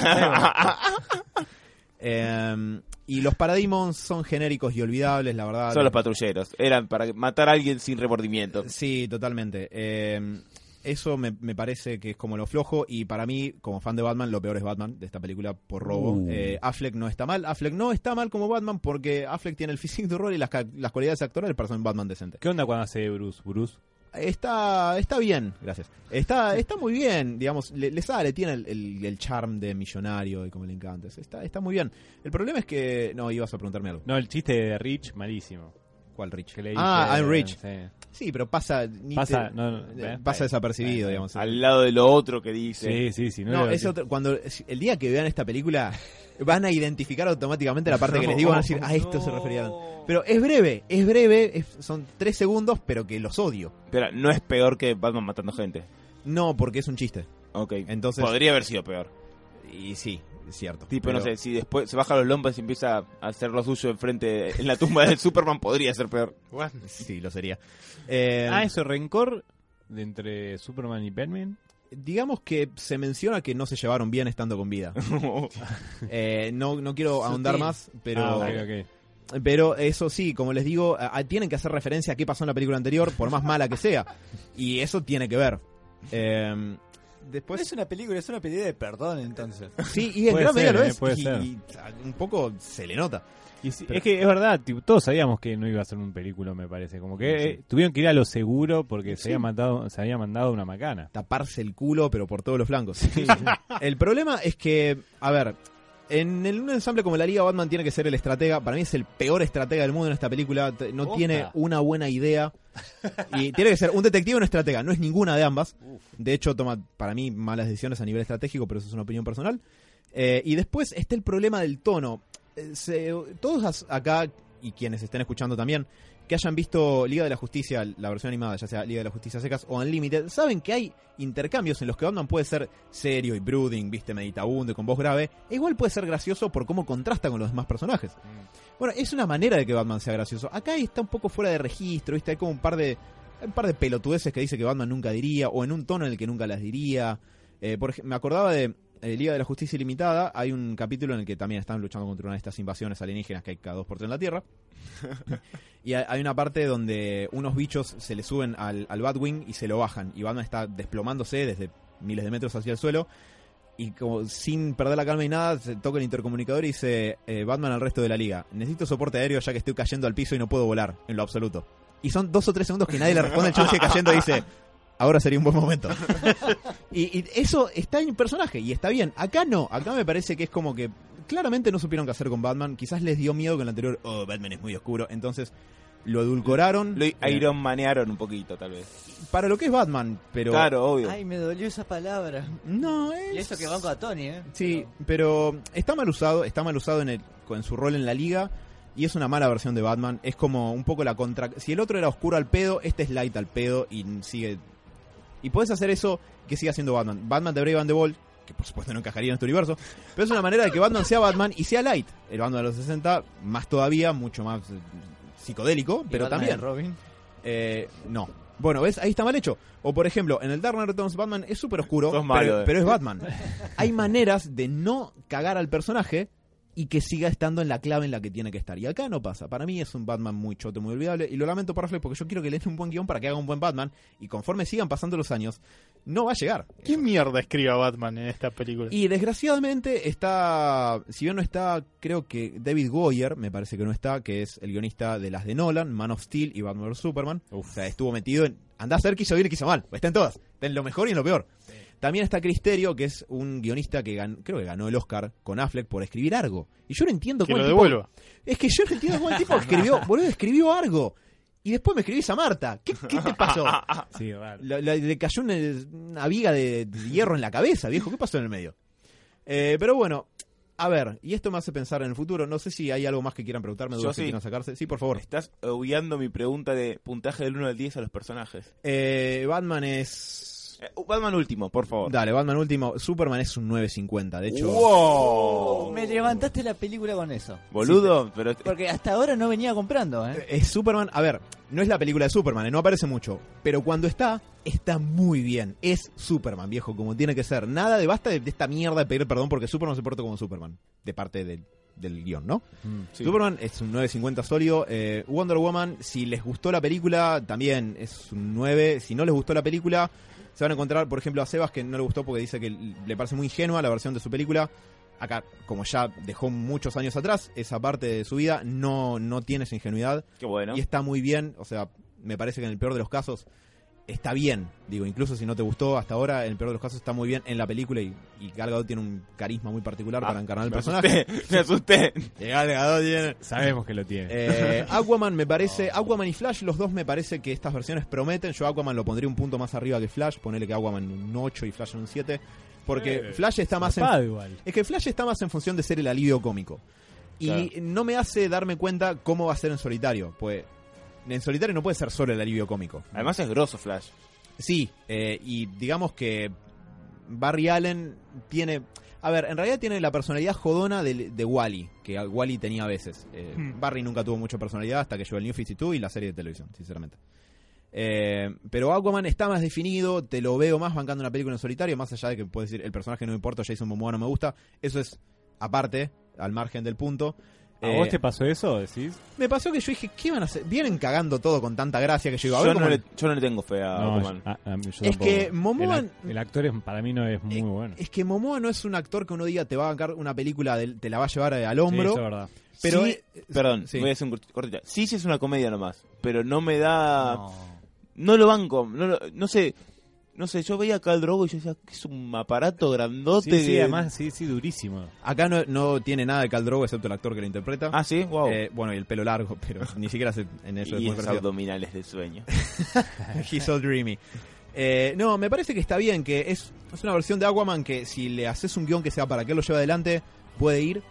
Eh, y los Parademons son genéricos y olvidables, la verdad. Son los patrulleros. Eran para matar a alguien sin remordimiento. Sí, totalmente. Eh, eso me, me parece que es como lo flojo y para mí, como fan de Batman, lo peor es Batman de esta película por robo. Uh. Eh, Affleck no está mal. Affleck no está mal como Batman porque Affleck tiene el físico de rol y las cualidades actorales para ser un Batman decente. ¿Qué onda cuando hace Bruce? Bruce. Está, está bien, gracias. Está, está muy bien, digamos, le, le sale, tiene el, el, charm de millonario y como le encanta. Está, está muy bien. El problema es que. No, ibas a preguntarme algo. No, el chiste de Rich, malísimo. ¿Cuál Rich? Que le ah, dice- I'm Rich. sí. Sí, pero pasa. ni Pasa, te- no, no, eh, eh, pasa eh, desapercibido, eh, digamos. Al lado de lo otro que dice. Sí, sí, sí. No, es otro, cuando el día que vean esta película van a identificar automáticamente la parte que les digo, van a decir, a esto se referían. Pero es breve, es breve, es- son tres segundos, pero que los odio. Pero no es peor que Batman matando gente. No, porque es un chiste. Ok. Entonces- Podría haber sido peor. Y sí, es cierto. Tipo, no sé, si después se baja los lombos y empieza a hacer lo suyo enfrente en la tumba del [LAUGHS] Superman, podría ser peor. What? Sí, lo sería. Eh, Ah, eso, rencor de entre Superman y Batman. digamos que se menciona que no se llevaron bien estando con vida. [LAUGHS] Eh, no, no quiero ahondar Sutil. más, pero... Ah. Pero eso sí, como les digo, a- a- tienen que hacer referencia a qué pasó en la película anterior, por más mala que sea. Y eso tiene que ver. Eh, después, es una película, es una película de perdón entonces. [LAUGHS] sí, y en gran medida lo eh, es. puede y, ser. y, un poco se le nota. Y sí, Pero- es que es verdad, tipo, todos sabíamos que no iba a ser un película, me parece. Como que eh, tuvieron que ir a lo seguro porque se, había mandado, se había mandado una macana. Taparse el culo, pero por todos los flancos. [LAUGHS] el problema es que, a ver, en el- un ensamble como la Liga, Batman tiene que ser el estratega. Para mí es el peor estratega del mundo en esta película. No tiene una buena idea. Y tiene que ser un detective o un estratega. No es ninguna de ambas. De hecho, toma para mí malas decisiones a nivel estratégico, pero eso es una opinión personal. Eh, y después está el problema del tono. Eh, se- todos acá, y quienes estén escuchando también, que hayan visto Liga de la Justicia, la versión animada, ya sea Liga de la Justicia Secas o Unlimited, saben que hay intercambios en los que Batman puede ser serio y brooding, viste, meditabundo y con voz grave, e igual puede ser gracioso por cómo contrasta con los demás personajes. Bueno, es una manera de que Batman sea gracioso. Acá está un poco fuera de registro, viste, hay como un par de un par de pelotudeces que dice que Batman nunca diría, o en un tono en el que nunca las diría. Eh, por me acordaba de eh, Liga de la Justicia Ilimitada, hay un capítulo en el que también están luchando contra una de estas invasiones alienígenas que hay cada dos por tres en la Tierra. [LAUGHS] y hay- una parte donde unos bichos se le suben al, al Batwing y se lo bajan. Y Batman está desplomándose desde miles de metros hacia el suelo. Y como sin perder la calma y nada, se toca el intercomunicador y dice eh, Batman al resto de la liga. Necesito soporte aéreo ya que estoy cayendo al piso y no puedo volar, en lo absoluto. Y son dos o tres segundos que nadie le responde, el sigue cayendo y dice, ahora sería un buen momento. [LAUGHS] y, y eso está en personaje y está bien. Acá no, acá me parece que es como que claramente no supieron qué hacer con Batman. Quizás les dio miedo que en el anterior, oh, Batman es muy oscuro. Entonces lo edulcoraron. Lo eh, Iron Manearon un poquito, tal vez. para lo que es Batman, pero... Claro, obvio. Ay, me dolió esa palabra. No, es... Y eso que banco a Tony, ¿eh? Sí, pero está mal usado, está mal usado en, el, en su rol en la liga y es una mala versión de Batman. Es como un poco la contra... Si el otro era oscuro al pedo, este es light al pedo y sigue... Y puedes hacer eso que siga siendo Batman. Batman de Brave and the Bold, que por supuesto no encajaría en este universo, pero es una manera de que Batman sea Batman y sea light. El Batman de los 60, más todavía, mucho más eh, psicodélico, ¿Y pero Batman también... Robin. Eh, no. Bueno, ¿ves? Ahí está mal hecho. O por ejemplo, en el Dark Knight Returns Batman es súper oscuro, Sos malo, pero, eh. pero es Batman. Hay maneras de no cagar al personaje y que siga estando en la clave en la que tiene que estar. Y acá no pasa. Para mí es un Batman muy choto, muy olvidable. Y lo lamento para Affleck porque yo quiero que le den un buen guion para que haga un buen Batman. Y conforme sigan pasando los años, no va a llegar. ¿Qué mierda escribe a Batman en esta película? Y desgraciadamente está, si bien no está, creo que David Goyer, me parece que no está, que es el guionista de las de Nolan, Man of Steel y Batman vs Superman. O sea, estuvo metido en, andá a ser quiso bien y quiso mal. Está en todas. Está en lo mejor y en lo peor. También está Cristerio, que es un guionista que gan- creo que ganó el Oscar con Affleck por escribir algo. Y yo no entiendo que cómo lo el tipo- devuelva. Es que yo no entiendo cómo el tipo escribió, [LAUGHS] boludo, escribió algo. Y después me escribís a Marta. ¿Qué, qué te pasó? [LAUGHS] Sí, raro. La- la- le cayó una, una viga de, hierro en la cabeza, viejo. ¿Qué pasó en el medio? Eh, pero bueno, a ver, y esto me hace pensar en el futuro. No sé si hay algo más que quieran preguntarme, Yo dudas que sí. quieran sacarse. Sí, por favor. Estás obviando mi pregunta de puntaje del 1 al 10 a los personajes. Eh, Batman es. Eh, Batman último, por favor. Dale, Batman último. Superman es un 9.50. De hecho, ¡Wow! Me levantaste la película con eso. Boludo, pero Porque hasta ahora no venía comprando, ¿eh? es Superman. A ver, no es la película de Superman, eh, no aparece mucho. Pero cuando está, está muy bien. Es Superman, viejo, como tiene que ser. Nada de basta de, de esta mierda de pedir perdón porque Superman se porta como Superman. De parte del, del guion, ¿no? Mm. Sí. Superman es un 9.50 sólido. Eh, Wonder Woman, si les gustó la película, también es un 9. Si no les gustó la película, se van a encontrar, por ejemplo, a Sebas, que no le gustó porque dice que le parece muy ingenua la versión de su película. Acá, como ya dejó muchos años atrás, esa parte de su vida no, no tiene esa ingenuidad. Qué bueno. Y está muy bien. O sea, me parece que en el peor de los casos está bien. Digo, incluso si no te gustó hasta ahora, en el peor de los casos está muy bien en la película y, y Gal Gadot tiene un carisma muy particular Ah, para encarnar el me personaje. asusté, [LAUGHS] me asusté. Y Gal Gadot tiene... Sabemos que lo tiene. Eh, [LAUGHS] Aquaman me parece, Aquaman y Flash, los dos me parece que estas versiones prometen. Yo Aquaman lo pondría un punto más arriba que Flash, ponerle que Aquaman un 8 y Flash un 7. Porque Eh, Flash está más en, igual. es que Flash está más en función de ser el alivio cómico. Y Claro. no me hace darme cuenta cómo va a ser en solitario. Pues en solitario no puede ser solo el alivio cómico. Además es grosso Flash. Sí, eh, y digamos que Barry Allen tiene... A ver, en realidad tiene la personalidad jodona de, de Wally, que Wally tenía a veces. Eh, Hmm. Barry nunca tuvo mucha personalidad hasta que llegó el New 52 y la serie de televisión, sinceramente. Eh, pero Aquaman está más definido, te lo veo más bancando una película en solitario, más allá de que puedes decir el personaje no me importa, Jason Momoa no me gusta. Eso es aparte, al margen del punto. ¿A Eh, vos te pasó eso? ¿Decís? Me pasó que yo dije, ¿qué van a hacer? Vienen cagando todo con tanta gracia que yo digo, a Yo ver no, cómo- le, yo no le tengo fe a No, Aquaman. yo- a- a mí- yo Es que Momoa- El, ac- el actor es, para mí no es muy Eh, bueno. Es que Momoa no es un actor que uno diga te va a bancar una película, del- te la va a llevar eh, al Sí, hombro. eso es verdad. pero Sí, eh, Perdón, sí. voy a hacer un cort- cortita. Sí, sí es una comedia nomás, pero no me da... No, No. lo banco, no, lo- no sé... No sé, yo veía a Khal Drogo y yo decía que es un aparato grandote. Sí, sí, que- además, sí, sí, durísimo. acá no, no tiene nada de Khal Drogo excepto el actor que lo interpreta. Ah, sí, wow. Eh, bueno, y el pelo largo, [LAUGHS] pero ni siquiera se- en eso es y parecido. abdominales de sueño. [LAUGHS] He's so dreamy. Eh, no, me parece que está bien, que es, es una versión de Aquaman que si le haces un guion que sea para que él lo lleve adelante, puede ir.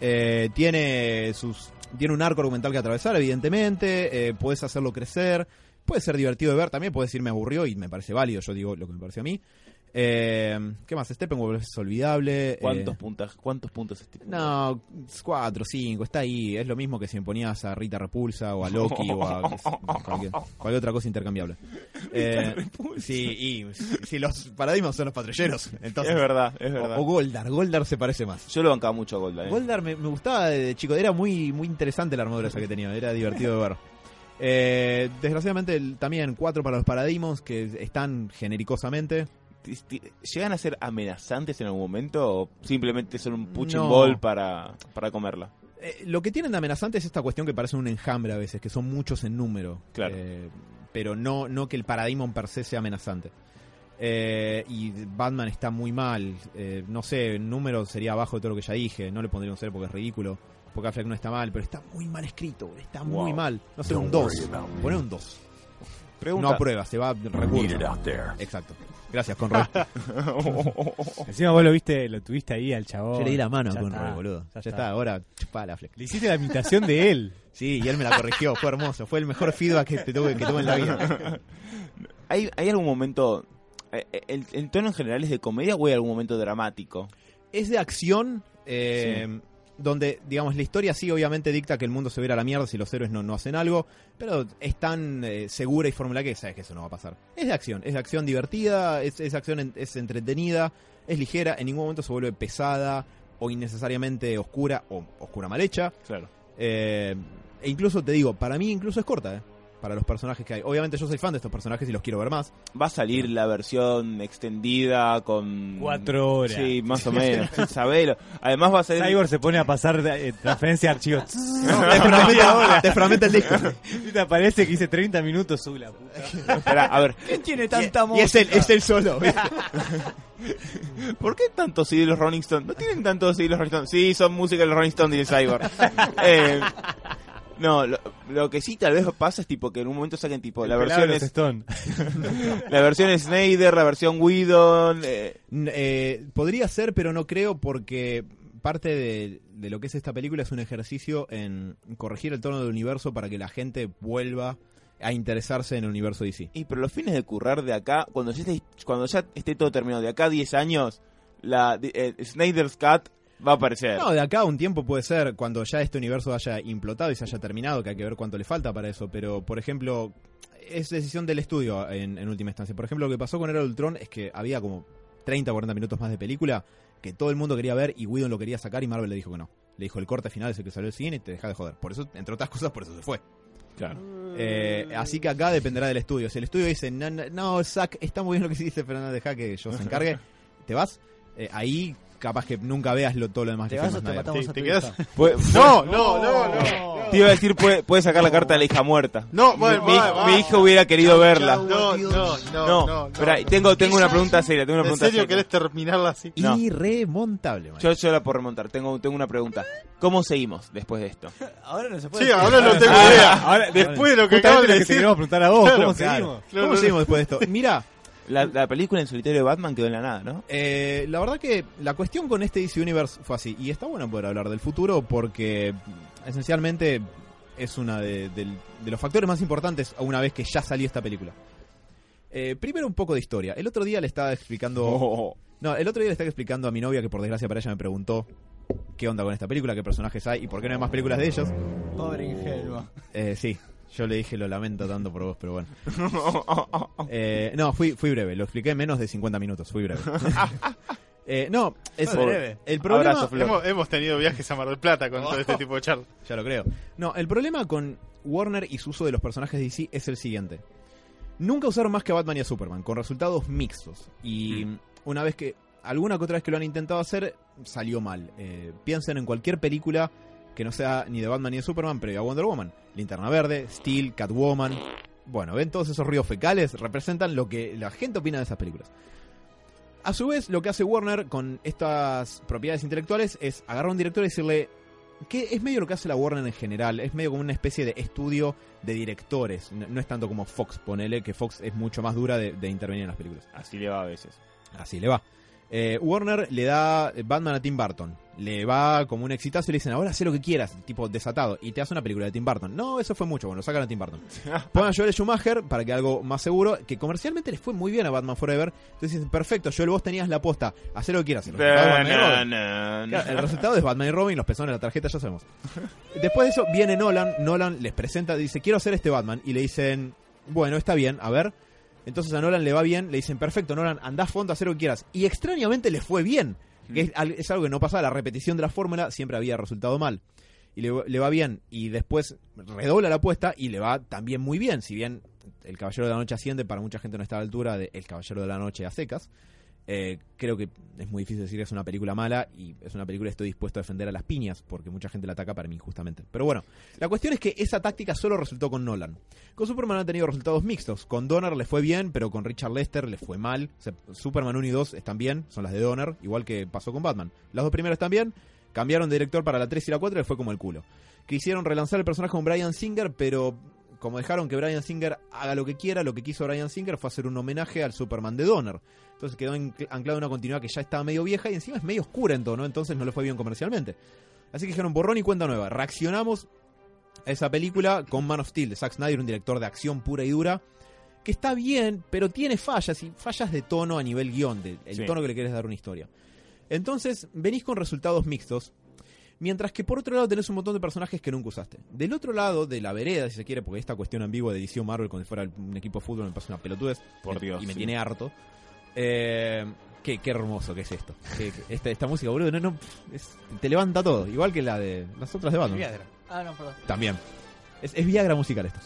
Eh, tiene sus tiene un arco argumental que atravesar, evidentemente. eh, puedes hacerlo crecer. Puede ser divertido de ver también. Puedes decir me aburrió y me parece válido. Yo digo lo que me pareció a mí. Eh, ¿Qué más? Steppenwolf es olvidable. ¿Cuántos, eh, puntas, ¿Cuántos puntos tipo? no, cuatro, cinco, está ahí. Es lo mismo que si me ponías a Rita Repulsa o a Loki o a [LAUGHS] cualquier, cualquier otra cosa intercambiable. Eh, sí, y si los paradigmas son los patrulleros, entonces. es verdad, es verdad. O, o Goldar, Goldar se parece más. Yo lo bancaba mucho a Golda. eh. Goldar me, me gustaba de chico, era muy, muy interesante la armadura esa que tenía, era divertido de ver. Eh, desgraciadamente también cuatro para los paradigmas que están genericosamente. ¿Llegan a ser amenazantes en algún momento o simplemente son un punching No. ball para, para comerla? Eh, lo que tienen de amenazante es esta cuestión que parece un enjambre a veces, que son muchos en número. Claro. Eh, pero no, no que el paradigma per se sea amenazante. Eh, y Batman está muy mal. Eh, no sé, el número sería abajo de todo lo que ya dije. No le pondría un 0 porque es ridículo. Porque Affleck no está mal, pero está muy mal escrito. Está muy mal. No sé, un 2. Poner un 2. Pregunta. No aprueba, se va recurso. Exacto. Gracias, Conrad. [LAUGHS] Encima vos lo viste, lo tuviste ahí al chabón. Yo le di la mano a está, boludo. Ya, Ya, está. ahora chupala, Affleck. Le hiciste la imitación de él. [LAUGHS] Sí, y él me la corrigió, fue hermoso. Fue el mejor feedback que, te tuve, que tuve en la vida. [LAUGHS] ¿Hay, ¿Hay algún momento... eh, eh, ¿El, el tono en general es de comedia o hay algún momento dramático? Es de acción, eh, donde, digamos, la historia sí obviamente dicta que el mundo se va a la mierda si los héroes no, no hacen algo, pero es tan eh, segura y formulada que sabes que eso no va a pasar. Es de acción, es de acción divertida, es, es acción, en- es entretenida, es ligera, en ningún momento se vuelve pesada, o innecesariamente oscura o oscura mal hecha. Claro. Eh, e incluso te digo, para mí incluso es corta, ¿eh? Para los personajes que hay. Obviamente yo soy fan de estos personajes y los quiero ver más. Va a salir la versión extendida con... Cuatro horas. Sí, más o menos. sí, sabelo. Además va a salir... Cyborg se pone a pasar eh, transferencia de archivos. [LAUGHS] te, fragmenta, te fragmenta el disco. [LAUGHS] y te aparece que hice 30 minutos, su la puta. Espera, a ver. ¿Quién tiene tanta Y es él, es él solo. [LAUGHS] ¿Por qué tantos CD los Rolling Stones? ¿No tienen tantos CD los Rolling Stones? Sí, son música de los Rolling Stones y el Cyborg. Eh, no, lo, lo que sí tal vez pasa es tipo que en un momento saquen tipo [LAUGHS] la versión es, Stone. la versión Snyder, la versión Whedon, eh, eh, podría ser, pero no creo porque parte de, de lo que es esta película es un ejercicio en corregir el tono del universo para que la gente vuelva a interesarse en el universo DC. Y pero los fines de currar de acá, cuando ya esté, cuando ya esté todo terminado, de acá a 10 años, la eh, Snyder's Cut va a aparecer. No, de acá a un tiempo puede ser cuando ya este universo haya implotado y se haya terminado, que hay que ver cuánto le falta para eso. Pero, por ejemplo, es decisión del estudio en, en última instancia. Por ejemplo, lo que pasó con Era Ultron es que había como 30 o 40 minutos más de película que todo el mundo quería ver y Whedon lo quería sacar y Marvel le dijo que no. Le dijo el corte final es el que salió el cine y te deja de joder. Por eso, entre otras cosas, por eso se fue. Claro. Eh, así que acá dependerá del estudio. Si el estudio dice, no, no, no, Zack, está muy bien lo que dice, pero no deja que yo se encargue, [LAUGHS] te vas. Eh, ahí capaz que nunca veas lo, todo lo demás ¿Te que vas filma o te Snyder. matamos ¿Te- a te tu quedas? hija? No, no, no, no. Te iba a decir, puede, puede sacar la carta de la hija muerta. No, bueno, mi, va, va. mi hija hubiera querido verla. No, no, no, No, no. espera, tengo, tengo una pregunta seria, tengo una ¿En pregunta serio seria. querés terminarla así? No. Irremontable, man. Yo, yo la puedo remontar, tengo, tengo una pregunta. ¿Cómo seguimos después de esto? Ahora no se puede Sí, decir. ahora no tengo Ah, idea. ahora- Después de lo que acabas de que te decir. queremos preguntar a vos, Claro, ¿cómo Claro. seguimos? ¿Cómo seguimos después de esto? Mira, La, la película en solitario de Batman quedó en la nada, ¿no? eh, la verdad que la cuestión con este DC Universe fue así. Y está bueno poder hablar del futuro porque mm, esencialmente es uno de, los factores más importantes a una vez que ya salió esta película. Eh, primero un poco de historia. El otro día le estaba explicando... [LAUGHS] Oh. No, el otro día le estaba explicando a mi novia que por desgracia para ella me preguntó qué onda con esta película, qué personajes hay y por qué no hay más películas de ellos. Pobre ingenuo. Eh, sí, yo le dije lo lamento tanto por vos, pero bueno. [LAUGHS] Eh, no, fui, fui breve, lo expliqué en menos de 50 minutos, fui breve. [LAUGHS] Eh, no, es breve. El problema, Abrazo. Hemos, hemos tenido viajes a Mar del Plata con todo este [LAUGHS] tipo de charlas. ya lo creo. No, el problema con Warner y su uso de los personajes de DC es el siguiente. Nunca usaron más que a Batman y a Superman, con resultados mixtos. Y una vez que, alguna que otra vez que lo han intentado hacer, salió mal. Eh, piensen en cualquier película que no sea ni de Batman ni de Superman, previo a Wonder Woman. Linterna Verde, Steel, Catwoman. Bueno, ven todos esos ríos fecales, representan lo que la gente opina de esas películas. A su vez, lo que hace Warner con estas propiedades intelectuales es agarrar a un director y decirle que es medio lo que hace la Warner en general, es medio como una especie de estudio de directores, no, no es tanto como Fox, ponele, que Fox es mucho más dura de, de intervenir en las películas. Así le va a veces. Así le va. Eh, Warner le da Batman a Tim Burton. Le va como un exitazo y le dicen, ahora haz lo que quieras, tipo desatado. Y te hace una película de Tim Burton. No, eso fue mucho, bueno, sacan a Tim Burton. [LAUGHS] Ponen a Joel Schumacher para que algo más seguro, que comercialmente les fue muy bien a Batman Forever. Entonces dicen, perfecto, Joel, vos tenías la aposta, haz lo que quieras. El resultado y Robin. Claro, el resultado es Batman y Robin, los pezones de la tarjeta, ya sabemos. [LAUGHS] Después de eso viene Nolan, Nolan les presenta, dice, quiero hacer este Batman. Y le dicen, bueno, está bien, a ver. Entonces a Nolan le va bien, le dicen, perfecto, Nolan, andá a fondo, haz lo que quieras. Y extrañamente le fue bien. Que es, al- es algo que no pasaba, la repetición de la fórmula siempre había resultado mal. Y le, le va bien, y después redobla la apuesta y le va también muy bien. Si bien El Caballero de la Noche asciende, para mucha gente no está a la altura de El Caballero de la Noche a secas. Eh, creo que es muy difícil decir que es una película mala y es una película que estoy dispuesto a defender a las piñas porque mucha gente la ataca para mí injustamente. Pero bueno, la cuestión es que esa táctica solo resultó con Nolan. Con Superman ha tenido resultados mixtos. Con Donner le fue bien, pero con Richard Lester le fue mal. Superman 1 y 2 están bien, son las de Donner, igual que pasó con Batman. Las dos primeras están bien, cambiaron de director para la 3 y la 4 y le fue como el culo. Quisieron relanzar el personaje con Brian Singer, pero como dejaron que Brian Singer haga lo que quiera, lo que quiso Brian Singer fue hacer un homenaje al Superman de Donner. Entonces quedó ancl- anclado en una continuidad que ya estaba medio vieja y encima es medio oscura en tono, entonces no le fue bien comercialmente. Así que dijeron borrón y cuenta nueva. Reaccionamos a esa película con Man of Steel de Zack Snyder, un director de acción pura y dura, que está bien, pero tiene fallas, y fallas de tono a nivel guion, de, el Sí. tono que le querés dar a una historia. Entonces, venís con resultados mixtos, mientras que por otro lado tenés un montón de personajes que nunca usaste. Del otro lado de la vereda, si se quiere, porque esta cuestión ambigua de DC o Marvel si fuera un equipo de fútbol me pasa una pelotudez Por Dios, y me sí. tiene harto. Eh, Qué, qué hermoso que es esto. Qué- qué- esta, esta música, boludo, no, no, es- te levanta todo. Igual que la de las otras de Batman. Viagra. Ah, no, perdón. También. Es, es Viagra musical esto.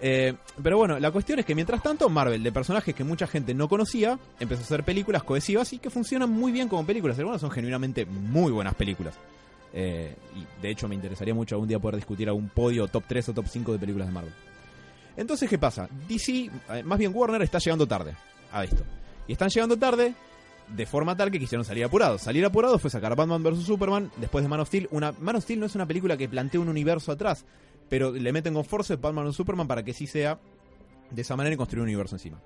Eh, pero bueno, la cuestión es que mientras tanto, Marvel, de personajes que mucha gente no conocía, empezó a hacer películas cohesivas y que funcionan muy bien como películas. Algunas son genuinamente muy buenas películas. Eh, y de hecho me interesaría mucho algún día poder discutir algún podio top 3 o top 5 de películas de Marvel. Entonces, ¿qué pasa? DC, eh, más bien Warner, está llegando tarde a esto. Y están llegando tarde de forma tal que quisieron salir apurados. Salir apurados fue sacar Batman vs. Superman después de Man of Steel. Una, Man of Steel no es una película que plantea un universo atrás, pero le meten con force Batman vs. Superman para que sí sea de esa manera y construir un universo encima.